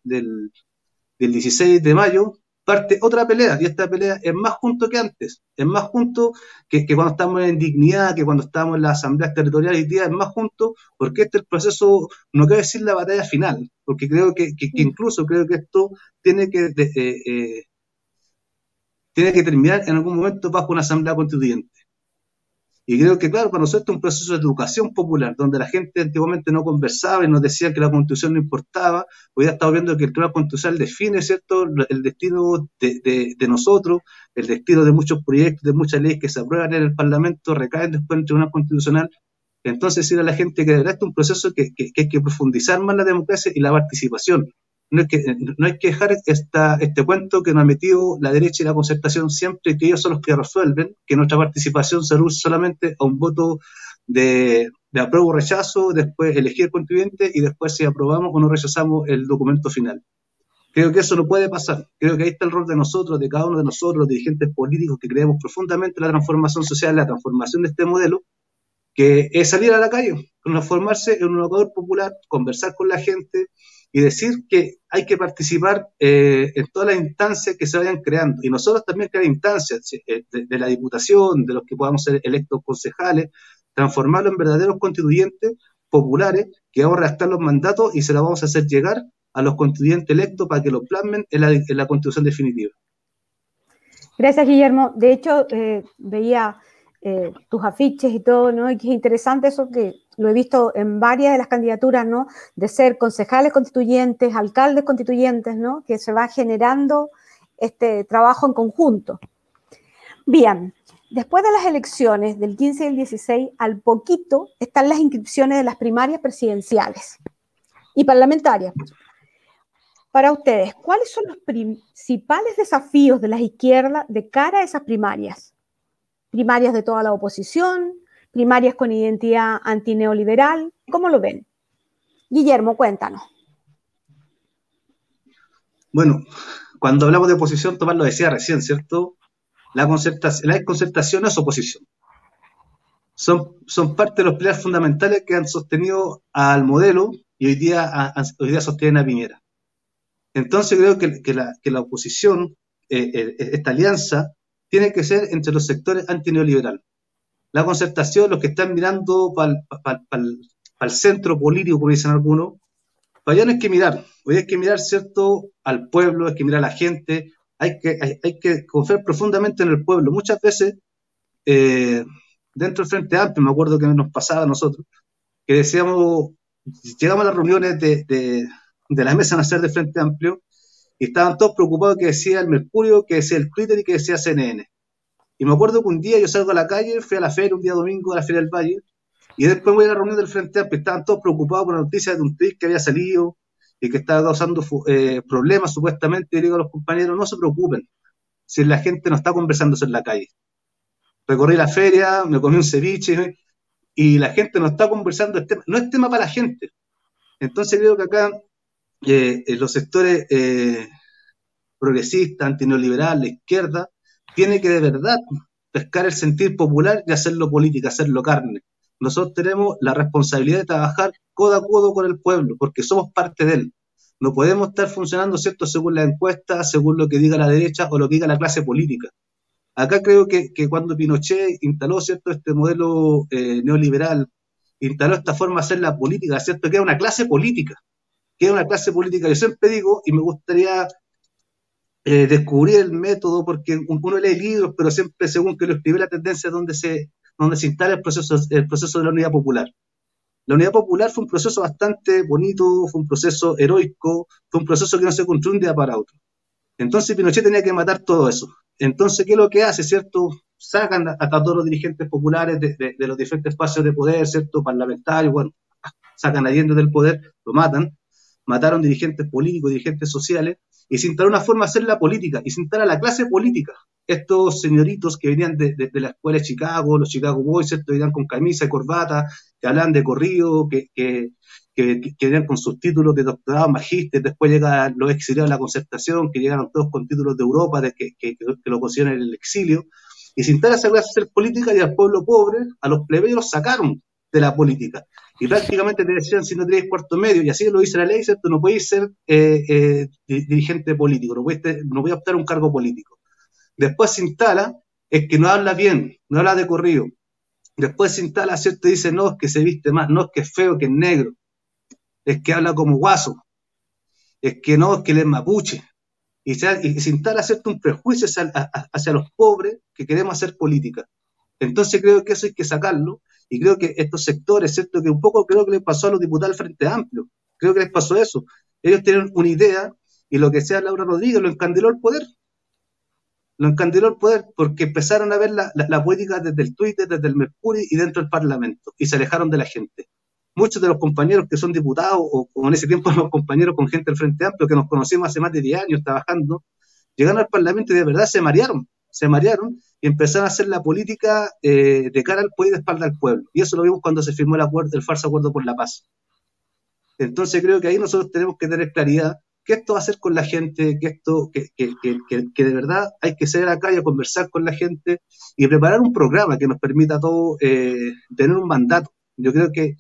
16 de mayo parte otra pelea, y esta pelea es más junto que antes, es más junto que, cuando estamos en dignidad, que cuando estamos en las asambleas territoriales y día, es más junto, porque este es el proceso, no quiero decir la batalla final, porque creo que, incluso creo que esto tiene que, eh, eh, tiene que terminar en algún momento bajo una asamblea constituyente Y creo que, claro, para nosotros es un proceso de educación popular, donde la gente antiguamente no conversaba y nos decía que la constitución no importaba. Hoy ya estamos viendo que el Tribunal Constitucional define, ¿cierto?, el destino de, nosotros, el destino de muchos proyectos, de muchas leyes que se aprueban en el Parlamento, recaen después en el Tribunal Constitucional. Entonces, decir a la gente que de verdad es un proceso que, que hay que profundizar más la democracia y la participación no hay que, no hay que dejar esta, este cuento que nos ha metido la derecha y la concertación siempre, que ellos son los que resuelven, que nuestra participación se reduce solamente a un voto de, de apruebo o rechazo, después elegir el contribuyente y después si aprobamos o no rechazamos el documento final. Creo que eso no puede pasar. Creo que ahí está el rol de nosotros, de cada uno de nosotros, los dirigentes políticos que creemos profundamente en la transformación social, la transformación de este modelo, que es salir a la calle, transformarse en un Ecuador popular, conversar con la gente, y decir que hay que participar eh, en todas las instancias que se vayan creando. Y nosotros también crear instancias eh, de, la Diputación, de los que podamos ser electos concejales, transformarlo en verdaderos constituyentes populares que vamos a redactar los mandatos y se los vamos a hacer llegar a los constituyentes electos para que lo plasmen en la, en la constitución definitiva. Gracias, Guillermo. De hecho, eh, veía eh, tus afiches y todo, ¿no? Es interesante eso que lo he visto en varias de las candidaturas, ¿no? De ser concejales constituyentes, alcaldes constituyentes, ¿no? Que se va generando este trabajo en conjunto. Bien, después de las elecciones del 15 y el 16, al poquito están las inscripciones de las primarias presidenciales y parlamentarias. Para ustedes, ¿cuáles son los principales desafíos de la izquierda de cara a esas primarias? Primarias de toda la oposición, primarias con identidad antineoliberal. ¿Cómo lo ven? Guillermo, cuéntanos. Bueno, cuando hablamos de oposición, Tomás lo decía recién, ¿cierto? La, concertación, la desconcertación es oposición. Son, son parte de los pilares fundamentales que han sostenido al modelo y hoy día, hoy día sostienen a Piñera. Entonces creo que, la, oposición, eh, eh, esta alianza, tiene que ser entre los sectores antineoliberales. La concertación, los que están mirando para el centro político, como dicen algunos, para allá no hay que mirar. Hoy hay que mirar, ¿cierto?, al pueblo, hay que mirar a la gente, hay que, hay, que confiar profundamente en el pueblo. Muchas veces, eh, dentro del Frente Amplio, me acuerdo que nos pasaba a nosotros, que decíamos, llegamos a las reuniones de, de, de la mesa nacer de Frente Amplio y estaban todos preocupados que decía el Mercurio, que decía el Twitter y que decía CNN. Y me acuerdo que un día yo salgo a la calle, fui a la feria, un día domingo a la Feria del Valle, y después voy a la reunión del Frente Amplio, estaban todos preocupados por la noticia de un tweet que había salido y que estaba causando eh, problemas supuestamente, y digo a los compañeros, no se preocupen, si la gente no está conversando en la calle. Recorrí la feria, me comí un ceviche, y la gente no está conversando, no es tema para la gente. Entonces creo que acá eh, los sectores eh, progresistas, antineoliberales, la izquierda, tiene que de verdad pescar el sentir popular y hacerlo política, hacerlo carne. Nosotros tenemos la responsabilidad de trabajar codo a codo con el pueblo, porque somos parte de él. No podemos estar funcionando, ¿cierto?, según la encuesta, según lo que diga la derecha o lo que diga la clase política. Acá creo que, cuando Pinochet instaló, ¿cierto?, este modelo eh, neoliberal, instaló esta forma de hacer la política, ¿cierto?, que era una clase política que es una clase política, yo siempre digo, y me gustaría eh, descubrir el método, porque uno lee libros, pero siempre según que lo escribe la tendencia es donde se, donde se instala el proceso, el proceso de la unidad popular. La unidad popular fue un proceso bastante bonito, fue un proceso heroico, fue un proceso que no se construyó un día para otro. Entonces Pinochet tenía que matar todo eso. Entonces, ¿qué es lo que hace, cierto? Sacan a, todos los dirigentes populares de, los diferentes espacios de poder, ¿cierto? Parlamentarios, bueno, sacan a Allende del poder, lo matan, mataron dirigentes políticos, dirigentes sociales, y se instaló una forma de hacer la política, y se instala la clase política. Estos señoritos que venían de, la escuela de Chicago, los Chicago Boys, ¿cierto? venían con camisa y corbata, que hablaban de corrido, que, que, que, venían con sus títulos de doctorado, magíster, después llegan los exiliados de la concertación, que llegaron todos con títulos de Europa, de que, que, lo consideran el exilio, y se instala esa clase de hacer política y al pueblo pobre, a los plebeyos sacaron de la política. Y prácticamente te decían, si no tenéis cuarto medio, y así lo dice la ley, ¿cierto? No podéis ser eh, eh, dirigente político, no podéis, no a optar un cargo político. Después se instala, es que no habla bien, no habla de corrido. Después se instala, ¿cierto? dice, no, es que se viste más, no, es que es feo, que es negro. Es que habla como guaso. Es que no, es que él es mapuche. Y se, instala, ¿cierto? Un prejuicio hacia los pobres que queremos hacer política. Entonces creo que eso hay que sacarlo y creo que estos sectores, ¿cierto? Que un poco creo que les pasó a los diputados del Frente Amplio, creo que les pasó eso. Ellos tienen una idea y lo que sea Laura Rodríguez lo encandiló el poder. Lo encandiló el poder porque empezaron a ver la, la, política desde el Twitter, desde el Mercurio y dentro del Parlamento y se alejaron de la gente. Muchos de los compañeros que son diputados o, en ese tiempo los compañeros con gente del Frente Amplio que nos conocimos hace más de 10 años trabajando, llegaron al Parlamento y de verdad se marearon, se marearon y empezaron a hacer la política eh, de cara al pueblo y de espalda al pueblo. Y eso lo vimos cuando se firmó el acuerdo, el falso acuerdo por la paz. Entonces creo que ahí nosotros tenemos que tener claridad qué esto va a hacer con la gente, que esto, que, que, que, de verdad hay que salir a la calle a conversar con la gente y preparar un programa que nos permita a todos eh, tener un mandato. Yo creo que,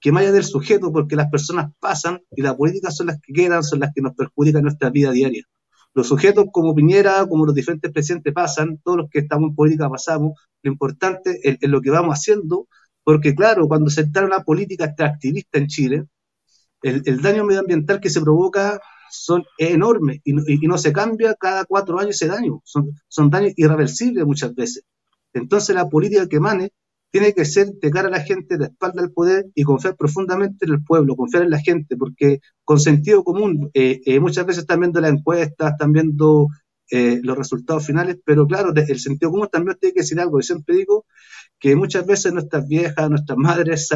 que más allá del sujeto, porque las personas pasan y las políticas son las que quedan, son las que nos perjudican nuestra vida diaria. Los sujetos como Piñera, como los diferentes presidentes pasan, todos los que estamos en política pasamos, lo importante es, lo que vamos haciendo, porque claro, cuando se entra una política extractivista en Chile, el, daño medioambiental que se provoca son enormes y, y, no se cambia cada cuatro años ese daño, son, son daños irreversibles muchas veces. Entonces la política que mane tiene que ser de cara a la gente, de espalda al poder y confiar profundamente en el pueblo, confiar en la gente, porque con sentido común, eh, eh, muchas veces están viendo las encuestas, están viendo eh, los resultados finales, pero claro, el sentido común también tiene que decir algo. Yo siempre digo que muchas veces nuestras viejas, nuestras madres,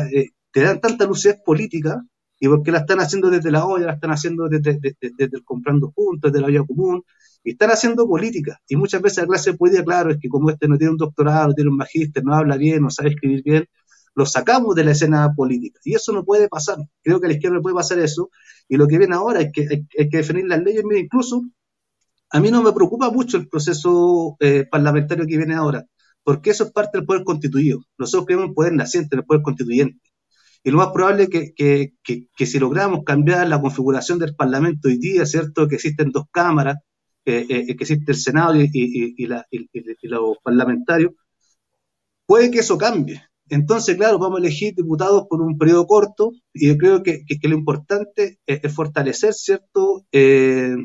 te dan tanta lucidez política y porque la están haciendo desde la olla, la están haciendo desde, el comprando juntos, desde la vida común, y están haciendo política. Y muchas veces la clase política, claro, es que como este no tiene un doctorado, no tiene un magíster, no habla bien, no sabe escribir bien, lo sacamos de la escena política. Y eso no puede pasar. Creo que a la izquierda no puede pasar eso. Y lo que viene ahora es que hay, que definir las leyes. incluso a mí no me preocupa mucho el proceso eh, parlamentario que viene ahora, porque eso es parte del poder constituido. Nosotros creemos en poder naciente, en el poder constituyente. Y lo más probable es que, que, si logramos cambiar la configuración del Parlamento hoy día, ¿cierto? Que existen dos cámaras, eh, que existe el Senado y, y, la, y, los parlamentarios, puede que eso cambie. Entonces, claro, vamos a elegir diputados por un periodo corto y yo creo que, lo importante es, fortalecer, ¿cierto?, eh,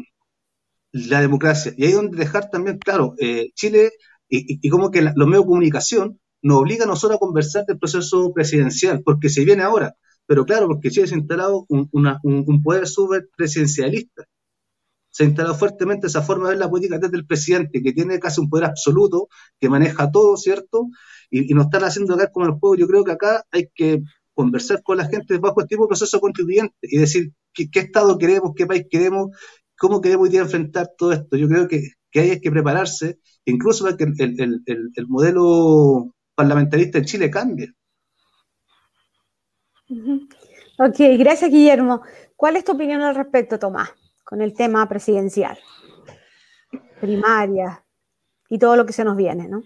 la democracia. Y ahí donde dejar también, claro, eh, Chile y, como que los medios de comunicación nos obliga a nosotros a conversar del proceso presidencial, porque se viene ahora. Pero claro, porque Chile se ha instalado un, un, poder súper presidencialista. Se ha instalado fuertemente esa forma de ver la política desde el presidente, que tiene casi un poder absoluto, que maneja todo, ¿cierto? Y, y nos están haciendo acá como el juego. Yo creo que acá hay que conversar con la gente bajo este tipo de proceso constituyente y decir qué, Estado queremos, qué país queremos, cómo queremos hoy enfrentar todo esto. Yo creo que, hay que prepararse, incluso para que el, el modelo parlamentarista en Chile cambie. Ok, gracias Guillermo. ¿Cuál es tu opinión al respecto, Tomás, con el tema presidencial? Primaria y todo lo que se nos viene, ¿no?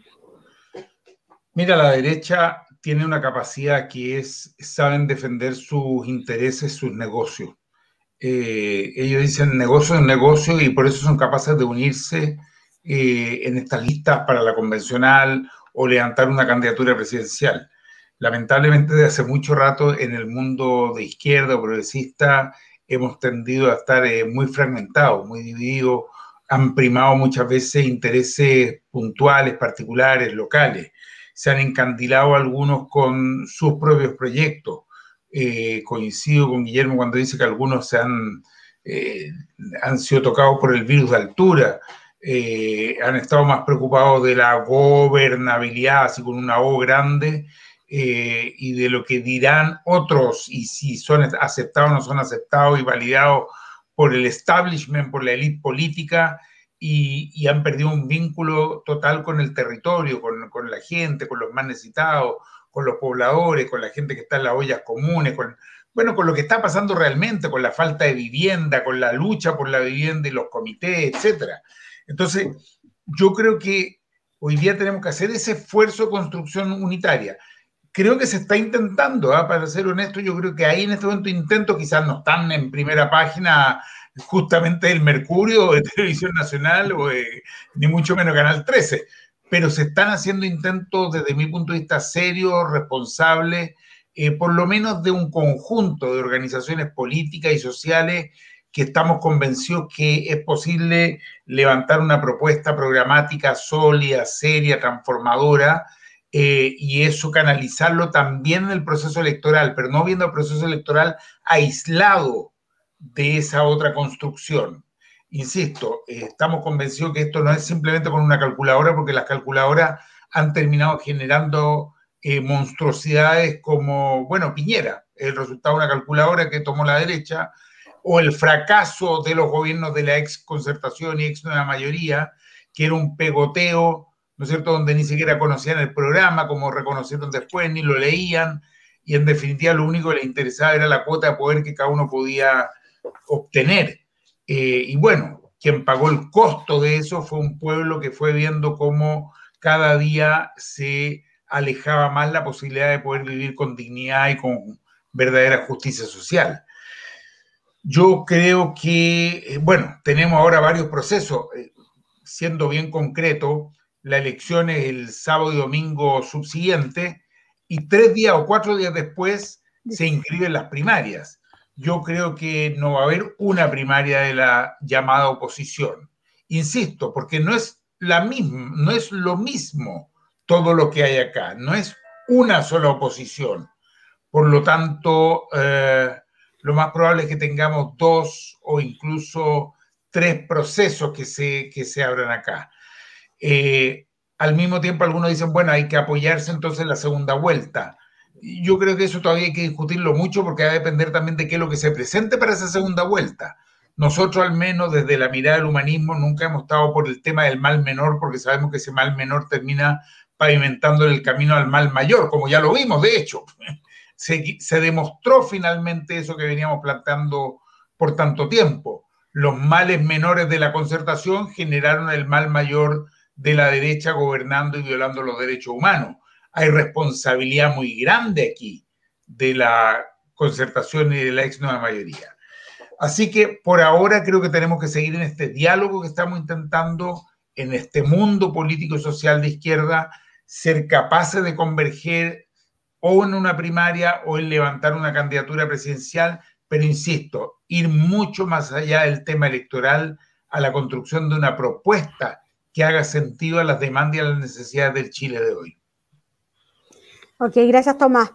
Mira, la derecha tiene una capacidad que es, saben defender sus intereses, sus negocios. Eh, ellos dicen negocio es negocio y por eso son capaces de unirse eh, en estas listas para la convencional o levantar una candidatura presidencial. Lamentablemente, desde hace mucho rato en el mundo de izquierda o progresista hemos tendido a estar eh, muy fragmentados, muy divididos, han primado muchas veces intereses puntuales, particulares, locales. Se han encandilado algunos con sus propios proyectos. Eh, coincido con Guillermo cuando dice que algunos se han, eh, han sido tocados por el virus de altura. Eh, han estado más preocupados de la gobernabilidad, así con una O grande, eh, y de lo que dirán otros, y si son aceptados o no son aceptados y validados por el establishment, por la élite política, y, han perdido un vínculo total con el territorio, con, la gente, con los más necesitados, con los pobladores, con la gente que está en las ollas comunes, con, bueno, con lo que está pasando realmente, con la falta de vivienda, con la lucha por la vivienda y los comités, etcétera. Entonces, yo creo que hoy día tenemos que hacer ese esfuerzo de construcción unitaria. Creo que se está intentando, ¿ah? para ser honesto, yo creo que ahí en este momento intentos quizás no están en primera página justamente del Mercurio, de Televisión Nacional, o ni mucho menos Canal 13, pero se están haciendo intentos desde mi punto de vista serios, responsables, eh, por lo menos de un conjunto de organizaciones políticas y sociales que estamos convencidos que es posible levantar una propuesta programática sólida, seria, transformadora, eh, y eso canalizarlo también en el proceso electoral, pero no viendo el proceso electoral aislado de esa otra construcción. Insisto, eh, estamos convencidos que esto no es simplemente con una calculadora, porque las calculadoras han terminado generando eh, monstruosidades como, bueno, Piñera, el resultado de una calculadora que tomó la derecha, o el fracaso de los gobiernos de la ex concertación y ex nueva mayoría, que era un pegoteo, ¿no es cierto?, donde ni siquiera conocían el programa, como reconocieron después, ni lo leían, y en definitiva lo único que les interesaba era la cuota de poder que cada uno podía obtener. Eh, y bueno, quien pagó el costo de eso fue un pueblo que fue viendo cómo cada día se alejaba más la posibilidad de poder vivir con dignidad y con verdadera justicia social. Yo creo que, eh, bueno, tenemos ahora varios procesos. Eh, siendo bien concreto, la elección es el sábado y domingo subsiguiente y tres días o cuatro días después se inscriben las primarias. Yo creo que no va a haber una primaria de la llamada oposición. Insisto, porque no es la misma, no es lo mismo todo lo que hay acá, no es una sola oposición. Por lo tanto, eh, lo más probable es que tengamos dos o incluso tres procesos que se, que se abran acá. Eh, al mismo tiempo, algunos dicen, bueno, hay que apoyarse entonces en la segunda vuelta. Yo creo que eso todavía hay que discutirlo mucho porque va a depender también de qué es lo que se presente para esa segunda vuelta. Nosotros, al menos desde la mirada del humanismo, nunca hemos estado por el tema del mal menor porque sabemos que ese mal menor termina pavimentando el camino al mal mayor, como ya lo vimos, de hecho. Se, se demostró finalmente eso que veníamos planteando por tanto tiempo los males menores de la concertación generaron el mal mayor de la derecha gobernando y violando los derechos humanos. Hay responsabilidad muy grande aquí de la concertación y de la ex nueva mayoría. Así que por ahora creo que tenemos que seguir en este diálogo que estamos intentando, en este mundo político y social de izquierda, ser capaces de converger o en una primaria o en levantar una candidatura presidencial pero insisto, ir mucho más allá del tema electoral a la construcción de una propuesta que haga sentido a las demandas y a las necesidades del Chile de hoy. Ok, gracias Tomás.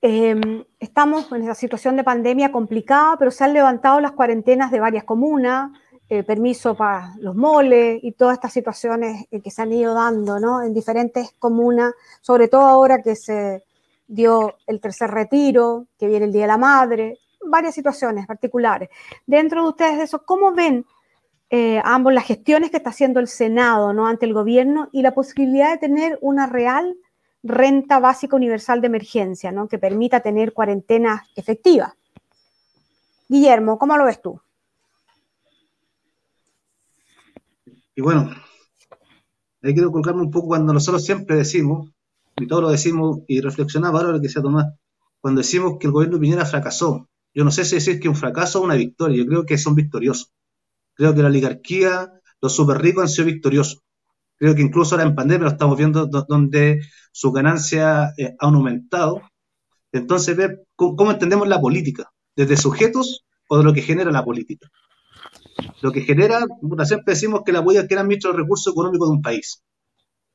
Em, estamos en esa situación de pandemia complicada, pero se han levantado las cuarentenas de varias comunas, eh, permiso para los moles y todas estas situaciones eh, que se han ido dando ¿no? en diferentes comunas, sobre todo ahora que se dio el tercer retiro, que viene el Día de la Madre, varias situaciones particulares. Dentro de ustedes de eso, ¿cómo ven eh, ambos las gestiones que está haciendo el Senado ¿no? ante el gobierno y la posibilidad de tener una real renta básica universal de emergencia, ¿no? que permita tener cuarentenas efectivas? Guillermo, ¿cómo lo ves tú? Y bueno, ahí quiero colocarme un poco cuando nosotros siempre decimos, y todos lo decimos, y reflexionaba ahora lo que decía Tomás, cuando decimos que el gobierno de Piñera fracasó, yo no sé si decir que un fracaso o una victoria, yo creo que son victoriosos. Creo que la oligarquía, los súper ricos han sido victoriosos. Creo que incluso ahora en pandemia lo estamos viendo donde sus ganancias eh, han aumentado. Entonces, ver cómo, entendemos la política, desde sujetos o de lo que genera la política. Lo que genera, siempre decimos que la política que administra los recursos económicos de un país,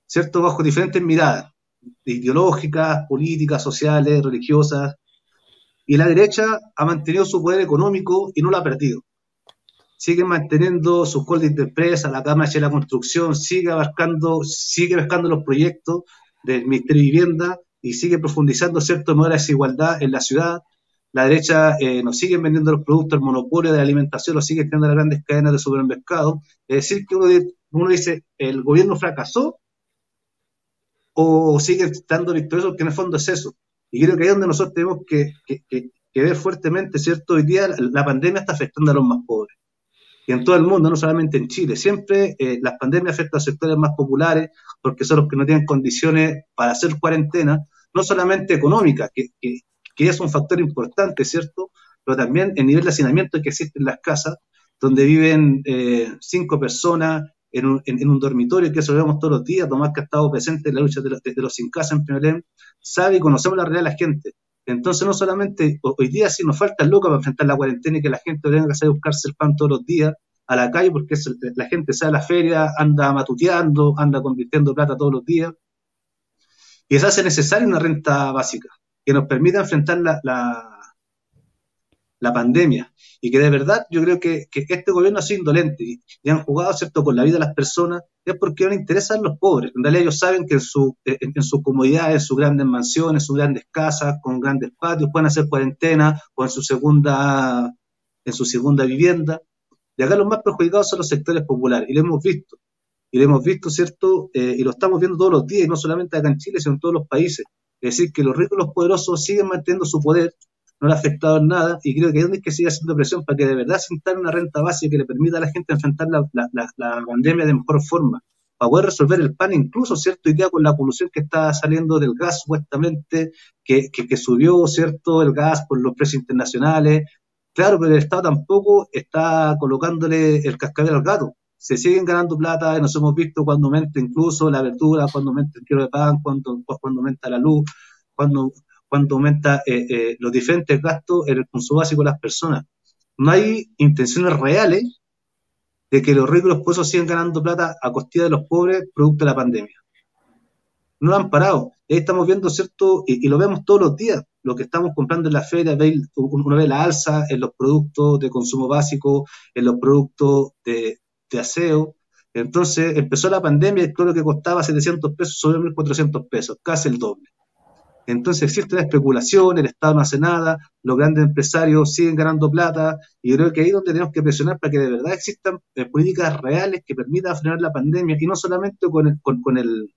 ¿cierto? Bajo diferentes miradas, ideológicas, políticas, sociales, religiosas, y la derecha ha mantenido su poder económico y no lo ha perdido. Sigue manteniendo sus holdings de empresa, la Cámara de la Construcción, sigue abarcando, sigue buscando los proyectos del Ministerio de Vivienda y sigue profundizando cierto modo la desigualdad en la ciudad. La derecha eh, nos sigue vendiendo los productos, el monopolio de la alimentación lo sigue teniendo las grandes cadenas de supermercados. Es decir, que uno, dice, el gobierno fracasó o sigue estando victorioso, que en el fondo es eso. Y creo que ahí es donde nosotros tenemos que, ver fuertemente, ¿cierto? Hoy día la pandemia está afectando a los más pobres. Y en todo el mundo, no solamente en Chile. Siempre eh, las pandemias afectan a sectores más populares porque son los que no tienen condiciones para hacer cuarentena, no solamente económica, que, es un factor importante, ¿cierto? Pero también el nivel de hacinamiento que existe en las casas, donde viven eh, cinco personas en un, dormitorio, que eso lo vemos todos los días, Tomás que ha estado presente en la lucha de, los, sin casa en Peñalén, sabe y conocemos la realidad de la gente. Entonces, no solamente hoy día sí nos falta el loco para enfrentar la cuarentena y que la gente tenga que salir a buscarse el pan todos los días a la calle, porque la gente sale a la feria, anda matuteando, anda convirtiendo plata todos los días. Y se hace necesaria una renta básica que nos permita enfrentar la, pandemia. Y que de verdad yo creo que, este gobierno ha sido indolente y, han jugado, ¿cierto?, con la vida de las personas, es porque no les interesan los pobres. En realidad ellos saben que en su, en, su comodidad, en sus grandes mansiones, en sus grandes casas, con grandes patios, pueden hacer cuarentena o en su segunda, en su segunda vivienda. Y acá los más perjudicados son los sectores populares, y lo hemos visto. Y lo hemos visto, ¿cierto? Eh, y lo estamos viendo todos los días, y no solamente acá en Chile, sino en todos los países. Es decir, que los ricos y los poderosos siguen manteniendo su poder, no le ha afectado en nada, y creo que hay donde que sigue haciendo presión para que de verdad se instale una renta básica que le permita a la gente enfrentar la, pandemia de mejor forma, para poder resolver el pan, incluso, ¿cierto? Hoy día con la polución que está saliendo del gas, supuestamente, que, que subió, ¿cierto? El gas por los precios internacionales, Claro, pero el Estado tampoco está colocándole el cascabel al gato. Se siguen ganando plata, nos hemos visto cuando aumenta incluso la verdura, cuando aumenta el kilo de pan, cuando, cuando aumenta la luz, cuando, cuando aumenta eh, eh, los diferentes gastos en el consumo básico de las personas. No hay intenciones reales de que los ricos y los pobres sigan ganando plata a costilla de los pobres producto de la pandemia. No lo han parado. Ahí estamos viendo, ¿cierto? y lo vemos todos los días lo que estamos comprando en la feria, uno ve la alza en los productos de consumo básico, en los productos de, aseo. Entonces empezó la pandemia y todo lo que costaba 700 pesos a 1.400 pesos, casi el doble. Entonces existe la especulación, el Estado no hace nada, los grandes empresarios siguen ganando plata y creo que ahí es donde tenemos que presionar para que de verdad existan eh, políticas reales que permitan frenar la pandemia y no solamente con el, con el,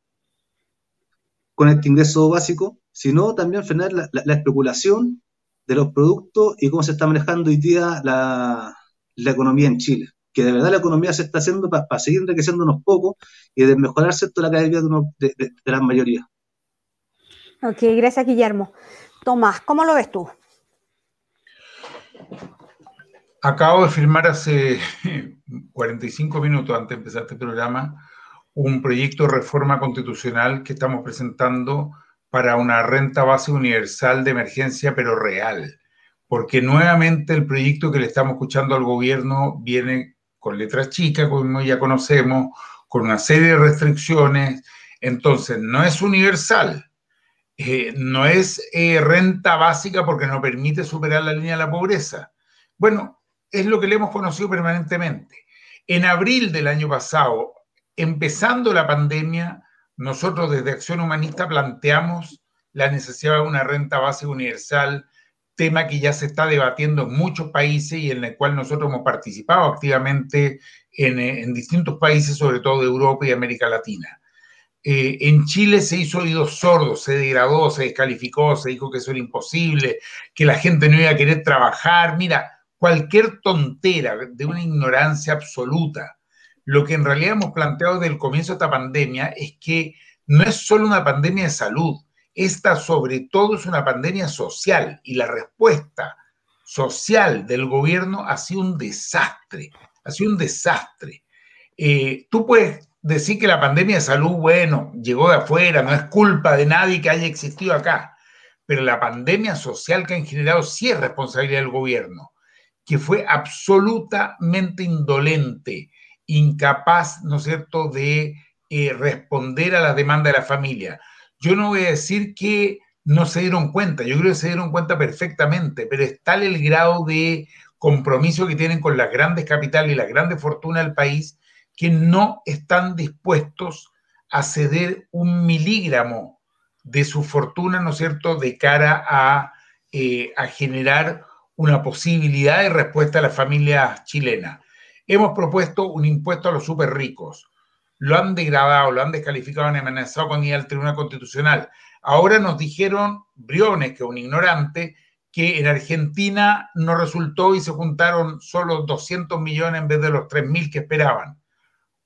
con este ingreso básico, sino también frenar la, especulación de los productos y cómo se está manejando hoy día la, economía en Chile. Que de verdad la economía se está haciendo para seguir enriqueciéndonos poco y de mejorar toda la calidad de, de, de, la mayoría. Ok, gracias Guillermo. Tomás, ¿cómo lo ves tú? Acabo de firmar hace 45 minutos antes de empezar este programa un proyecto de reforma constitucional que estamos presentando para una renta base universal de emergencia, pero real. Porque nuevamente el proyecto que le estamos escuchando al gobierno viene con letras chicas, como ya conocemos, con una serie de restricciones. Entonces, no es universal, eh, no es eh, renta básica porque no permite superar la línea de la pobreza. Bueno, es lo que le hemos conocido permanentemente. En abril del año pasado, empezando la pandemia, nosotros desde Acción Humanista planteamos la necesidad de una renta base universal, tema que ya se está debatiendo en muchos países y en el cual nosotros hemos participado activamente en, distintos países, sobre todo de Europa y América Latina. Eh, en Chile se hizo oídos sordos, se degradó, se descalificó, se dijo que eso era imposible, que la gente no iba a querer trabajar. Mira, cualquier tontera de una ignorancia absoluta lo que en realidad hemos planteado desde el comienzo de esta pandemia es que no es solo una pandemia de salud, esta sobre todo es una pandemia social y la respuesta social del gobierno ha sido un desastre, ha sido un desastre. Eh, tú puedes decir que la pandemia de salud, bueno, llegó de afuera, no es culpa de nadie que haya existido acá, pero la pandemia social que han generado sí es responsabilidad del gobierno, que fue absolutamente indolente, incapaz, ¿no es cierto?, de eh, responder a las demandas de la familia. Yo no voy a decir que no se dieron cuenta, yo creo que se dieron cuenta perfectamente, pero es tal el grado de compromiso que tienen con las grandes capitales y las grandes fortunas del país que no están dispuestos a ceder un miligramo de su fortuna, ¿no es cierto?, de cara a, eh, generar una posibilidad de respuesta a la familia chilena. Hemos propuesto un impuesto a los súper ricos. Lo han degradado, lo han descalificado, han amenazado con ir al Tribunal Constitucional. Ahora nos dijeron Briones, que es un ignorante, que en Argentina no resultó y se juntaron solo 200 millones en vez de los 3.000 que esperaban.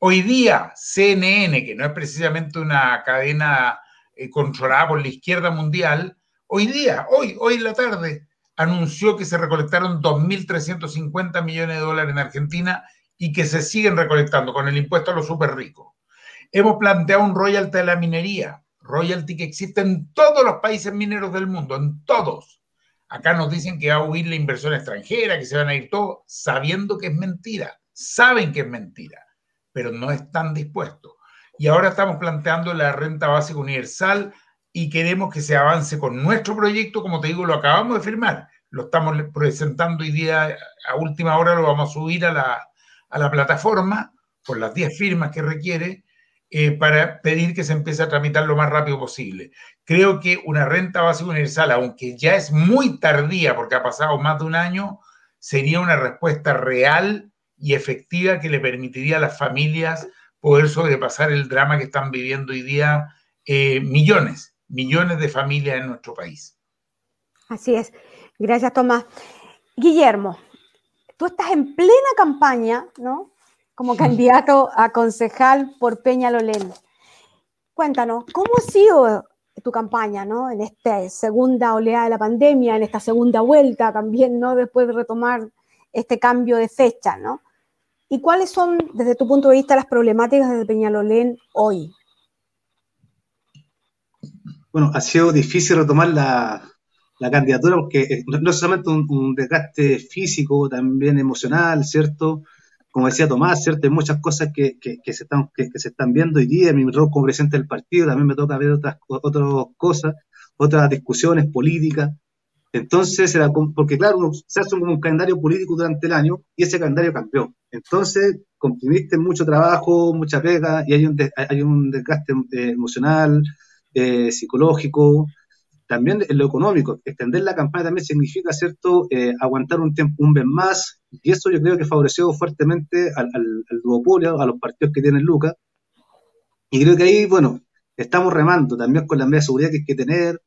Hoy día, CNN, que no es precisamente una cadena eh, controlada por la izquierda mundial, hoy día, hoy, hoy en la tarde, anunció que se recolectaron 2.350 millones de dólares en Argentina y que se siguen recolectando con el impuesto a los súper ricos. Hemos planteado un royalty de la minería, royalty que existe en todos los países mineros del mundo, en todos. Acá nos dicen que va a huir la inversión extranjera, que se van a ir todos, sabiendo que es mentira. Saben que es mentira, pero no están dispuestos. Y ahora estamos planteando la renta básica universal y queremos que se avance con nuestro proyecto, como te digo, lo acabamos de firmar, lo estamos presentando hoy día a última hora, lo vamos a subir a la, a la plataforma por las 10 firmas que requiere eh, para pedir que se empiece a tramitar lo más rápido posible. Creo que una renta básica universal, aunque ya es muy tardía porque ha pasado más de un año, sería una respuesta real y efectiva que le permitiría a las familias poder sobrepasar el drama que están viviendo hoy día eh, millones, millones de familias en nuestro país. Así es. Gracias, Tomás. Guillermo, tú estás en plena campaña, ¿no? Como candidato a concejal por Peñalolén. Cuéntanos, ¿cómo ha sido tu campaña, ¿no? En esta segunda oleada de la pandemia, en esta segunda vuelta también, ¿no? Después de retomar este cambio de fecha, ¿no? ¿Y cuáles son, desde tu punto de vista, las problemáticas de Peñalolén hoy? Bueno, ha sido difícil retomar la, candidatura porque no es solamente un, desgaste físico, también emocional, ¿cierto? Como decía Tomás, ¿cierto? Hay muchas cosas que, se, están, viendo hoy día. Mi rol como presidente del partido también me toca ver otras cosas, otras discusiones políticas. Entonces, era porque claro, se hace como un calendario político durante el año y ese calendario cambió. Entonces, comprimiste mucho trabajo, mucha pega y hay un, desgaste eh, emocional, eh, psicológico, también en lo económico, extender la campaña también significa, ¿cierto?, eh, aguantar un tiempo, un mes más, y eso yo creo que favoreció fuertemente al, al, duopolio, a los partidos que tienen Lucas, y creo que ahí, bueno, estamos remando también con la medida de seguridad que hay que tener.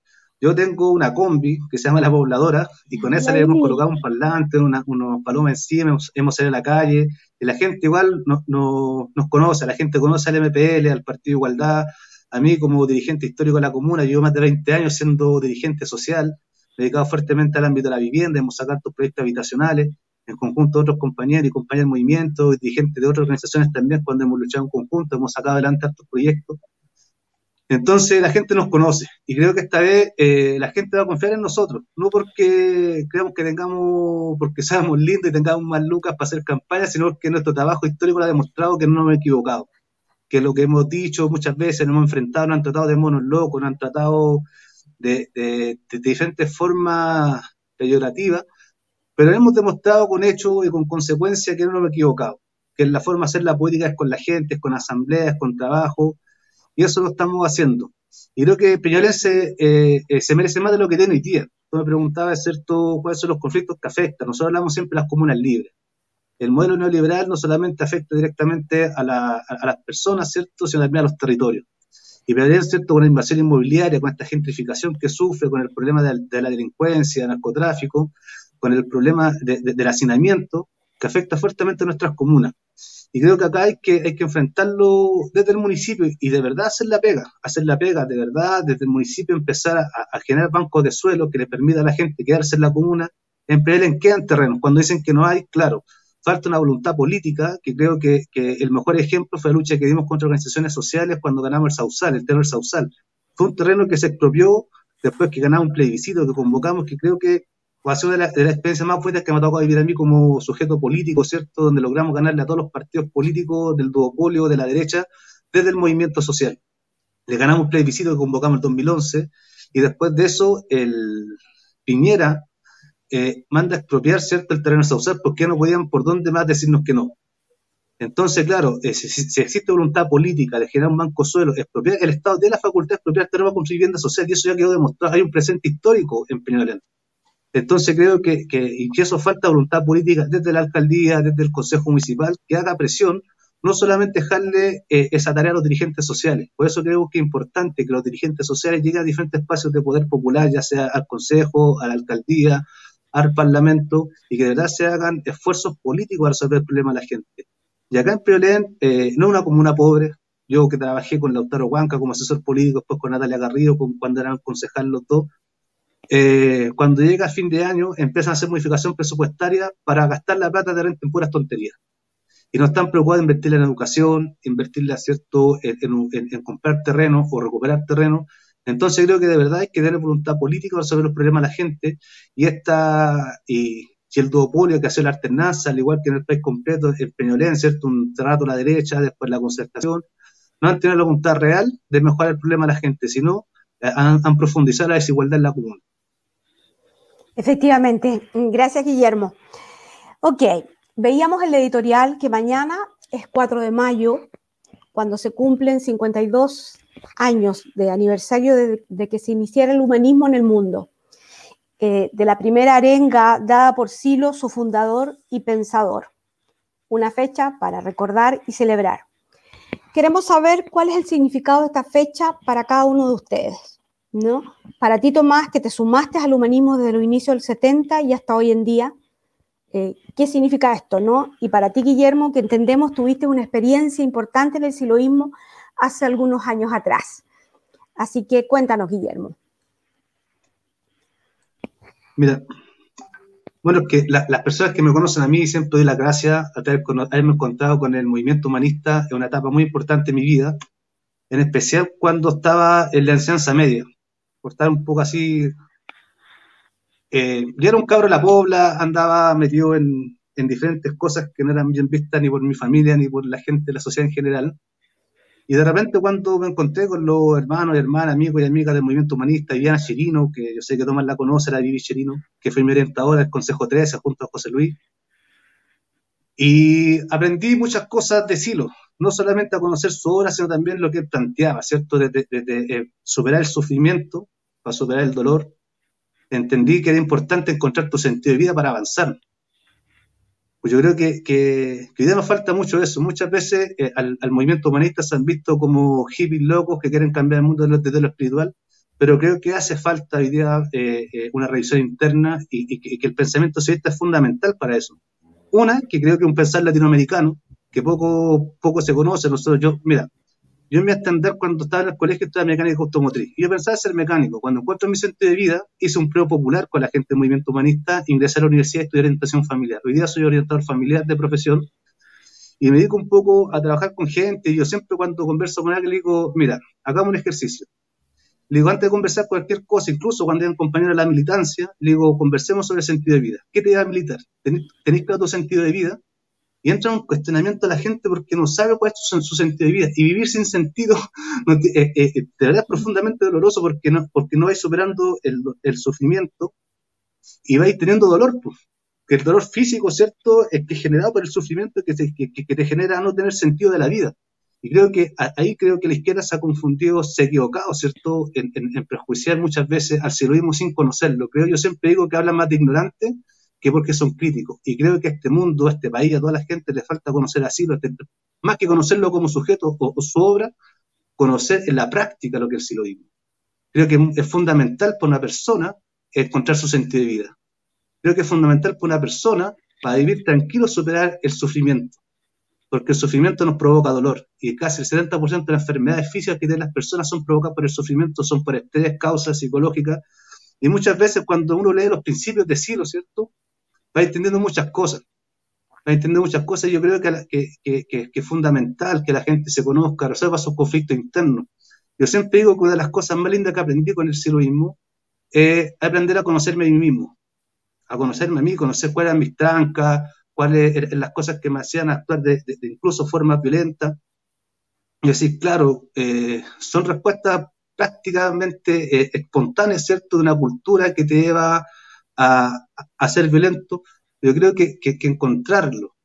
Yo tengo una combi que se llama La Pobladora, y con esa le hemos colocado un parlante, unos palomas encima, hemos, hemos, salido a la calle, y la gente igual no, no, nos conoce, la gente conoce al MPL, al Partido Igualdad, a mí, como dirigente histórico de la comuna, llevo más de 20 años siendo dirigente social, dedicado fuertemente al ámbito de la vivienda, hemos sacado estos proyectos habitacionales, en conjunto de otros compañeros y compañeros del movimiento, dirigentes de otras organizaciones también, cuando hemos luchado en conjunto, hemos sacado adelante estos proyectos. Entonces la gente nos conoce y creo que esta vez eh, la gente va a confiar en nosotros, no porque creamos que tengamos, porque seamos lindos y tengamos más lucas para hacer campaña, sino porque nuestro trabajo histórico lo ha demostrado que no nos hemos equivocado que lo que hemos dicho muchas veces, nos hemos enfrentado, nos han tratado de monos locos, nos han tratado de, diferentes formas peyorativas, pero hemos demostrado con hechos y con consecuencias que no nos hemos equivocado, que la forma de hacer la política es con la gente, es con asambleas, con trabajo, y eso lo estamos haciendo. Y creo que Peñalén se, eh, eh, se merece más de lo que tiene hoy día. Tú me preguntabas, ¿cierto?, cuáles son los conflictos que afectan. Nosotros hablamos siempre de las comunas libres el modelo neoliberal no solamente afecta directamente a, las personas, ¿cierto?, sino también a los territorios. Y también, ¿cierto?, con la invasión inmobiliaria, con esta gentrificación que sufre, con el problema de, la delincuencia, del narcotráfico, con el problema del hacinamiento, que afecta fuertemente a nuestras comunas. Y creo que acá hay que, hay que enfrentarlo desde el municipio y de verdad hacer la pega, hacer la pega, de verdad, desde el municipio empezar a, generar bancos de suelo que le permita a la gente quedarse en la comuna, en quedan terrenos. Cuando dicen que no hay, claro, falta una voluntad política, que creo que, el mejor ejemplo fue la lucha que dimos contra organizaciones sociales cuando ganamos el Sausal, el terreno del Sausal. Fue un terreno que se expropió después que ganamos un plebiscito que convocamos, que creo que va a ser de las la experiencias más fuertes que me ha tocado vivir a mí como sujeto político, ¿cierto? Donde logramos ganarle a todos los partidos políticos del duopolio de la derecha desde el movimiento social. Le ganamos un plebiscito que convocamos en 2011 y después de eso el Piñera eh, manda a expropiar cierto el terreno sausal porque no podían por dónde más decirnos que no. Entonces, claro, eh, si, existe voluntad política de generar un banco suelo, expropiar, el Estado tiene la facultad de expropiar terreno para construir vivienda social y eso ya quedó demostrado. Hay un presente histórico en Peñalolén. Entonces creo que, eso falta voluntad política desde la alcaldía, desde el Consejo Municipal, que haga presión, no solamente dejarle eh, esa tarea a los dirigentes sociales. Por eso creo que es importante que los dirigentes sociales lleguen a diferentes espacios de poder popular, ya sea al Consejo, a la alcaldía, al Parlamento y que de verdad se hagan esfuerzos políticos para resolver el problema de la gente. Y acá en Peolén eh, no una comuna pobre, yo que trabajé con Lautaro Huanca como asesor político, después con Natalia Garrido, cuando eran concejal los dos, eh, cuando llega fin de año empiezan a hacer modificación presupuestaria para gastar la plata de renta en puras tonterías. Y no están preocupados en invertirla en educación, invertirla ¿cierto? En, en, comprar terreno o recuperar terreno, entonces creo que de verdad hay que tener voluntad política para resolver los problemas de la gente y esta y, el duopolio que hace la alternanza, al igual que en el país completo, el Peñolén, ¿cierto? Un trato a la derecha, después la concertación, no han tenido la voluntad real de mejorar el problema de la gente, sino han, han profundizado la desigualdad en la comuna. Efectivamente, gracias Guillermo. Ok, veíamos el editorial que mañana es 4 de mayo, cuando se cumplen 52 años de aniversario de, que se iniciara el humanismo en el mundo, eh, de la primera arenga dada por Silo, su fundador y pensador. Una fecha para recordar y celebrar. Queremos saber cuál es el significado de esta fecha para cada uno de ustedes. ¿No? Para ti, Tomás, que te sumaste al humanismo desde los inicios del 70 y hasta hoy en día, eh, ¿qué significa esto? ¿no? Y para ti, Guillermo, que entendemos tuviste una experiencia importante en el siloísmo hace algunos años atrás. Así que cuéntanos, Guillermo. Mira, bueno, que las personas que me conocen a mí siempre doy la gracia a haberme encontrado con el movimiento humanista en una etapa muy importante en mi vida, en especial cuando estaba en la enseñanza media, por estar un poco así eh, yo era un cabro de la pobla, andaba metido en, diferentes cosas que no eran bien vistas ni por mi familia ni por la gente de la sociedad en general. Y de repente cuando me encontré con los hermanos y hermanas, amigos y amigas del movimiento humanista, Viviana Chirino, que yo sé que Tomás la conoce, la Vivi Chirino, que fue mi orientadora del Consejo 13 junto a José Luis. Y aprendí muchas cosas de Silo, no solamente a conocer su obra, sino también lo que él planteaba, ¿cierto? De, de, de superar el sufrimiento para superar el dolor, entendí que era importante encontrar tu sentido de vida para avanzar. Pues yo creo que, que, hoy día nos falta mucho eso. Muchas veces eh, al, movimiento humanista se han visto como hippies locos que quieren cambiar el mundo desde lo espiritual, pero creo que hace falta hoy día eh, eh, una revisión interna y, que, que, el pensamiento socialista es fundamental para eso. Una, que creo que un pensar latinoamericano, que poco, poco se conoce. Nosotros, yo, mira, yo me voy a extender cuando estaba en el colegio, estaba mecánico automotriz. Y yo pensaba ser mecánico. Cuando encuentro mi sentido de vida, hice un pruebo popular con la gente del movimiento humanista, ingresé a la universidad y estudié orientación familiar. Hoy día soy orientador familiar de profesión y me dedico un poco a trabajar con gente. Y yo siempre cuando converso con alguien le digo, mira, hagamos un ejercicio. Le digo, antes de conversar cualquier cosa, incluso cuando hay un compañero de la militancia, le digo, conversemos sobre el sentido de vida. ¿Qué te da militar? ¿Tenéis claro tu sentido de vida? Y entra un cuestionamiento a la gente porque no sabe cuál es su, sentido de vida. Y vivir sin sentido eh, eh, de verdad es profundamente doloroso porque no, porque no vais superando el, el sufrimiento y vais teniendo dolor. Pues. Que el dolor físico, ¿cierto?, es que es generado por el sufrimiento que te, que, que te genera no tener sentido de la vida. Y creo que ahí creo que la izquierda se ha confundido, se ha equivocado, ¿cierto?, en, en, en prejuiciar muchas veces al siloísmo sin conocerlo. Creo, yo siempre digo que hablan más de ignorante que porque son críticos. Y creo que a este mundo, a este país, a toda la gente le falta conocer así, más que conocerlo como sujeto o, su obra, conocer en la práctica lo que es el digo. Creo que es fundamental para una persona encontrar su sentido de vida. Creo que es fundamental para una persona, para vivir tranquilo, superar el sufrimiento. Porque el sufrimiento nos provoca dolor. Y casi el 70% de las enfermedades físicas que tienen las personas son provocadas por el sufrimiento, son por estrés, causas psicológicas. Y muchas veces cuando uno lee los principios de Silo, ¿cierto? Va entendiendo muchas cosas. Va entendiendo muchas cosas y yo creo que, que, que, que, es fundamental que la gente se conozca, resuelva sus conflictos internos. Yo siempre digo que una de las cosas más lindas que aprendí con el siloísmo es aprender a conocerme a mí mismo, a conocerme a mí, conocer cuáles eran mis trancas, cuáles eran las cosas que me hacían actuar de, incluso forma violenta. Y decir, claro, eh, son respuestas prácticamente eh, espontáneas, ¿cierto?, de una cultura que te lleva a, a ser violento, yo creo que, que, encontrarlo,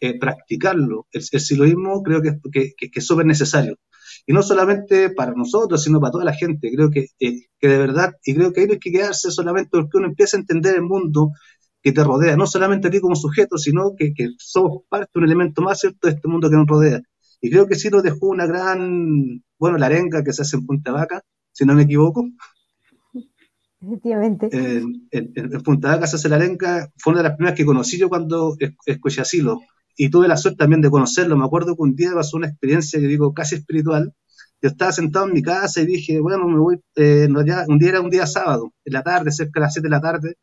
eh, practicarlo, el, el, siloísmo creo que, que, que es súper necesario. Y no solamente para nosotros, sino para toda la gente. Creo que, eh, que de verdad, y creo que ahí no hay que quedarse solamente porque uno empieza a entender el mundo que te rodea, no solamente a ti como sujeto, sino que, que somos parte, un elemento más cierto de este mundo que nos rodea. Y creo que sí nos dejó una gran, bueno, la arenga que se hace en Punta Vaca, si no me equivoco, Efectivamente. En, en, Punta de Casa Celarenca fue una de las primeras que conocí yo cuando escuché asilo. Y tuve la suerte también de conocerlo. Me acuerdo que un día pasó una experiencia que digo casi espiritual. Yo estaba sentado en mi casa y dije, bueno, me voy. Eh, un día era un día sábado, en la tarde, cerca de las 7 de la tarde.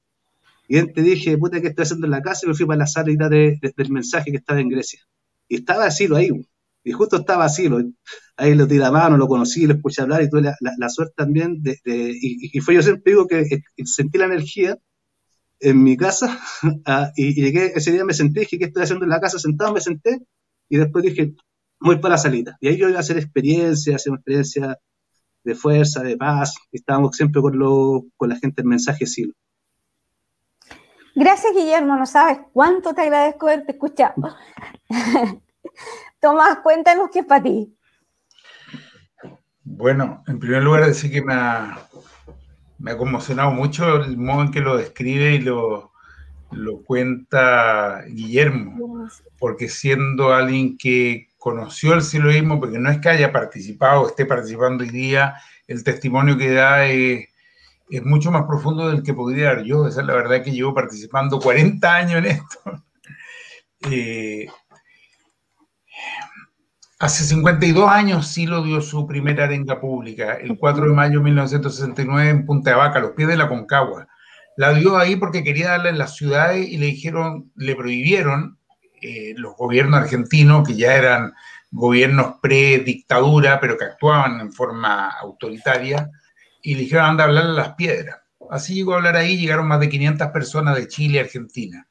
Y te dije, puta, ¿qué estoy haciendo en la casa? Y me fui para la sala de, del mensaje que estaba en Grecia. Y estaba asilo ahí. Y justo estaba así, lo, ahí lo tiré a mano, lo conocí, lo escuché hablar y tuve la, la, suerte también de, y, fue yo siempre digo que sentí la energía en mi casa ah, y, llegué, ese día me senté, dije, ¿qué estoy haciendo en la casa? Sentado me senté y después dije, voy para la salida. Y ahí yo iba a hacer experiencia, hacer una experiencia de fuerza, de paz. Estábamos siempre con, lo, con la gente en mensaje Silo. Gracias, Guillermo. No sabes cuánto te agradezco haberte escuchado. Tomás, cuéntanos qué es para ti. Bueno, en primer lugar, decir que me ha, me ha conmocionado mucho el modo en que lo describe y lo, lo cuenta Guillermo, porque siendo alguien que conoció el siloísmo, porque no es que haya participado, esté participando hoy día, el testimonio que da es, mucho más profundo del que podría dar yo. Esa es la verdad que llevo participando 40 años en esto. Eh, hace 52 años Silo dio su primera arenga pública, el 4 de mayo de 1969 en Punta de Vaca, a los pies de la Concagua. La dio ahí porque quería darle en las ciudades y le dijeron, le prohibieron eh, los gobiernos argentinos, que ya eran gobiernos pre-dictadura, pero que actuaban en forma autoritaria, y le dijeron, anda a hablar a las piedras. Así llegó a hablar ahí, llegaron más de 500 personas de Chile y Argentina.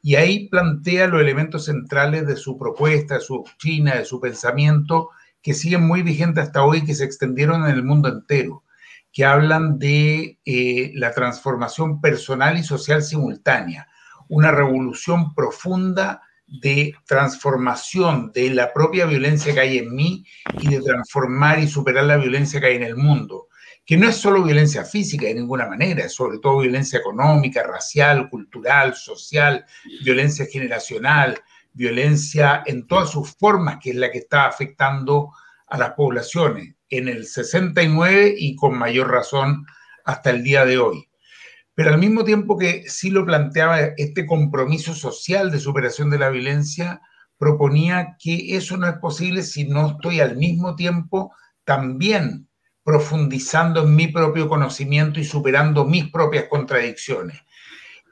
Y ahí plantea los elementos centrales de su propuesta, de su doctrina, de su pensamiento, que siguen muy vigentes hasta hoy, que se extendieron en el mundo entero, que hablan de eh, la transformación personal y social simultánea, una revolución profunda de transformación de la propia violencia que hay en mí y de transformar y superar la violencia que hay en el mundo, que no es solo violencia física de ninguna manera, es sobre todo violencia económica, racial, cultural, social, violencia generacional, violencia en todas sus formas, que es la que está afectando a las poblaciones en el 69 y con mayor razón hasta el día de hoy. Pero al mismo tiempo que sí lo planteaba este compromiso social de superación de la violencia, proponía que eso no es posible si no estoy al mismo tiempo también profundizando en mi propio conocimiento y superando mis propias contradicciones.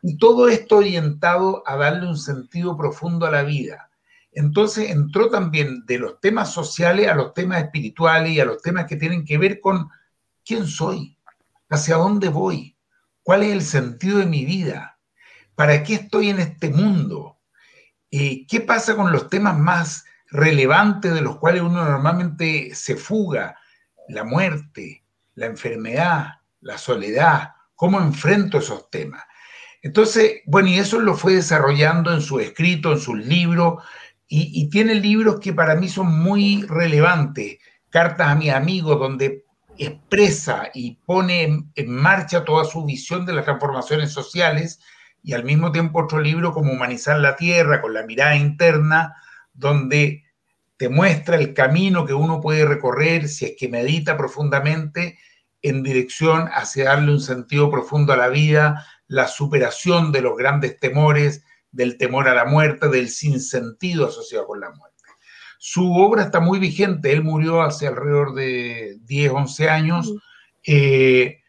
Y todo esto orientado a darle un sentido profundo a la vida. Entonces entró también de los temas sociales a los temas espirituales y a los temas que tienen que ver con quién soy, hacia dónde voy, ¿Cuál es el sentido de mi vida? ¿Para qué estoy en este mundo? Eh, ¿Qué pasa con los temas más relevantes de los cuales uno normalmente se fuga? La muerte, la enfermedad, la soledad. ¿Cómo enfrento esos temas? Entonces, bueno, y eso lo fue desarrollando en su escrito, en sus libros, y, tiene libros que para mí son muy relevantes. Cartas a mis amigos, donde expresa y pone en, marcha toda su visión de las transformaciones sociales y al mismo tiempo otro libro como Humanizar la Tierra con la mirada interna, donde te muestra el camino que uno puede recorrer si es que medita profundamente en dirección hacia darle un sentido profundo a la vida, la superación de los grandes temores, del temor a la muerte, del sinsentido asociado con la muerte. Su obra está muy vigente, él murió hace alrededor de 10, 11 años, eh,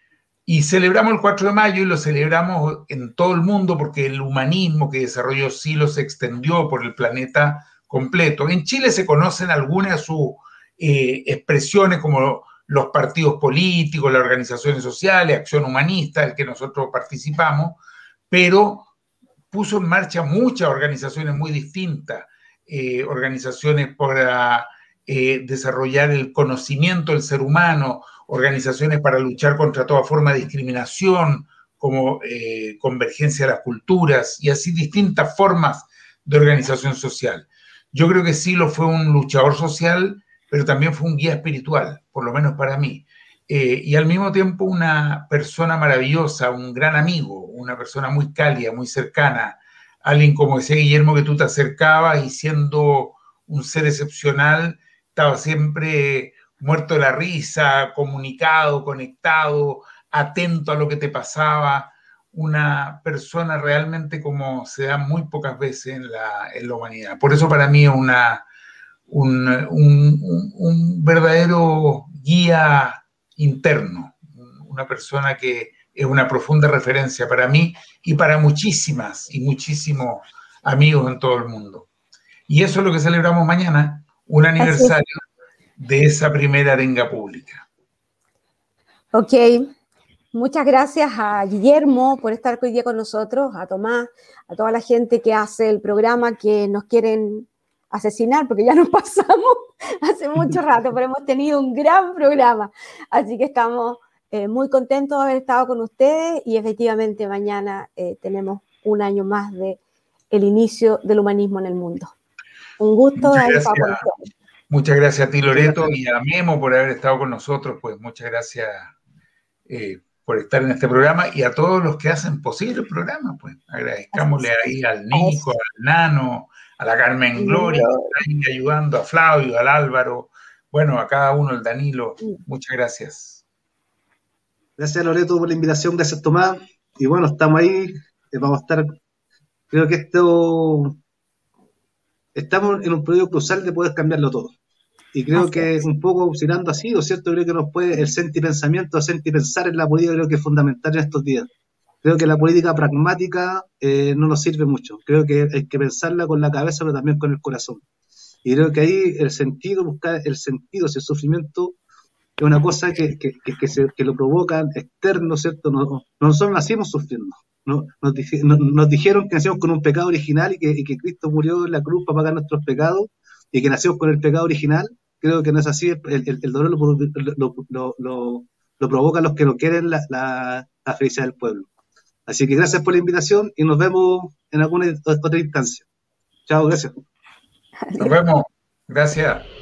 y celebramos el 4 de mayo y lo celebramos en todo el mundo porque el humanismo que desarrolló Silo se extendió por el planeta completo. En Chile se conocen algunas de sus eh, expresiones como los partidos políticos, las organizaciones sociales, Acción Humanista, el que nosotros participamos, pero puso en marcha muchas organizaciones muy distintas. Eh, organizaciones para eh, desarrollar el conocimiento del ser humano, organizaciones para luchar contra toda forma de discriminación, como Convergencia de las Culturas y así distintas formas de organización social. Yo creo que Silo fue un luchador social, pero también fue un guía espiritual, por lo menos para mí. y al mismo tiempo una persona maravillosa, un gran amigo, una persona muy cálida, muy cercana, alguien como ese Guillermo que tú te acercabas y siendo un ser excepcional, estaba siempre muerto de la risa, comunicado, conectado, atento a lo que te pasaba, una persona realmente como se da muy pocas veces en la, en la humanidad. Por eso para mí es una, un, un, un verdadero guía interno, una persona que es una profunda referencia para mí y para muchísimas y muchísimos amigos en todo el mundo. Y eso es lo que celebramos mañana, un aniversario de esa primera arenga pública. Ok, muchas gracias a Guillermo por estar hoy día con nosotros, a Tomás, a toda la gente que hace el programa, que nos quieren asesinar porque ya nos pasamos hace mucho rato, pero hemos tenido un gran programa. Así que estamos eh, muy contentos de haber estado con ustedes y efectivamente mañana eh, tenemos un año más de el inicio del humanismo en el mundo. Un gusto con ustedes. Muchas gracias a ti, Loreto, y a Memo por haber estado con nosotros. Pues muchas gracias eh, por estar en este programa y a todos los que hacen posible el programa. Pues agradezcámosle ahí al Nico, al Nano, a la Carmen Gloria, que está ahí ayudando, a Flavio, al Álvaro, bueno, a cada uno, el Danilo. Muchas gracias. Gracias, Loreto, por la invitación. Gracias, Tomás. Y bueno, estamos ahí. Eh, vamos a estar. Creo que esto. Estamos en un periodo crucial de poder cambiarlo todo. Y creo que un poco girando así, ¿o cierto? Creo que nos puede, el sentipensamiento, sentipensar en la política creo que es fundamental en estos días. Creo que la política pragmática eh, no nos sirve mucho. Creo que hay que pensarla con la cabeza, pero también con el corazón. Y creo que ahí el sentido, buscar el sentido, ese sufrimiento, es una cosa que, que, que, se, que lo provocan externo, ¿cierto? No, nosotros nacimos sufriendo. Nos, nos, dijeron que nacimos con un pecado original y que, y que Cristo murió en la cruz para pagar nuestros pecados y que nacimos con el pecado original. Creo que no es así. El, dolor lo, lo, lo, lo, provocan los que no quieren la, la, la felicidad del pueblo. Así que gracias por la invitación y nos vemos en alguna otra instancia. Chao, gracias. Nos vemos. Gracias.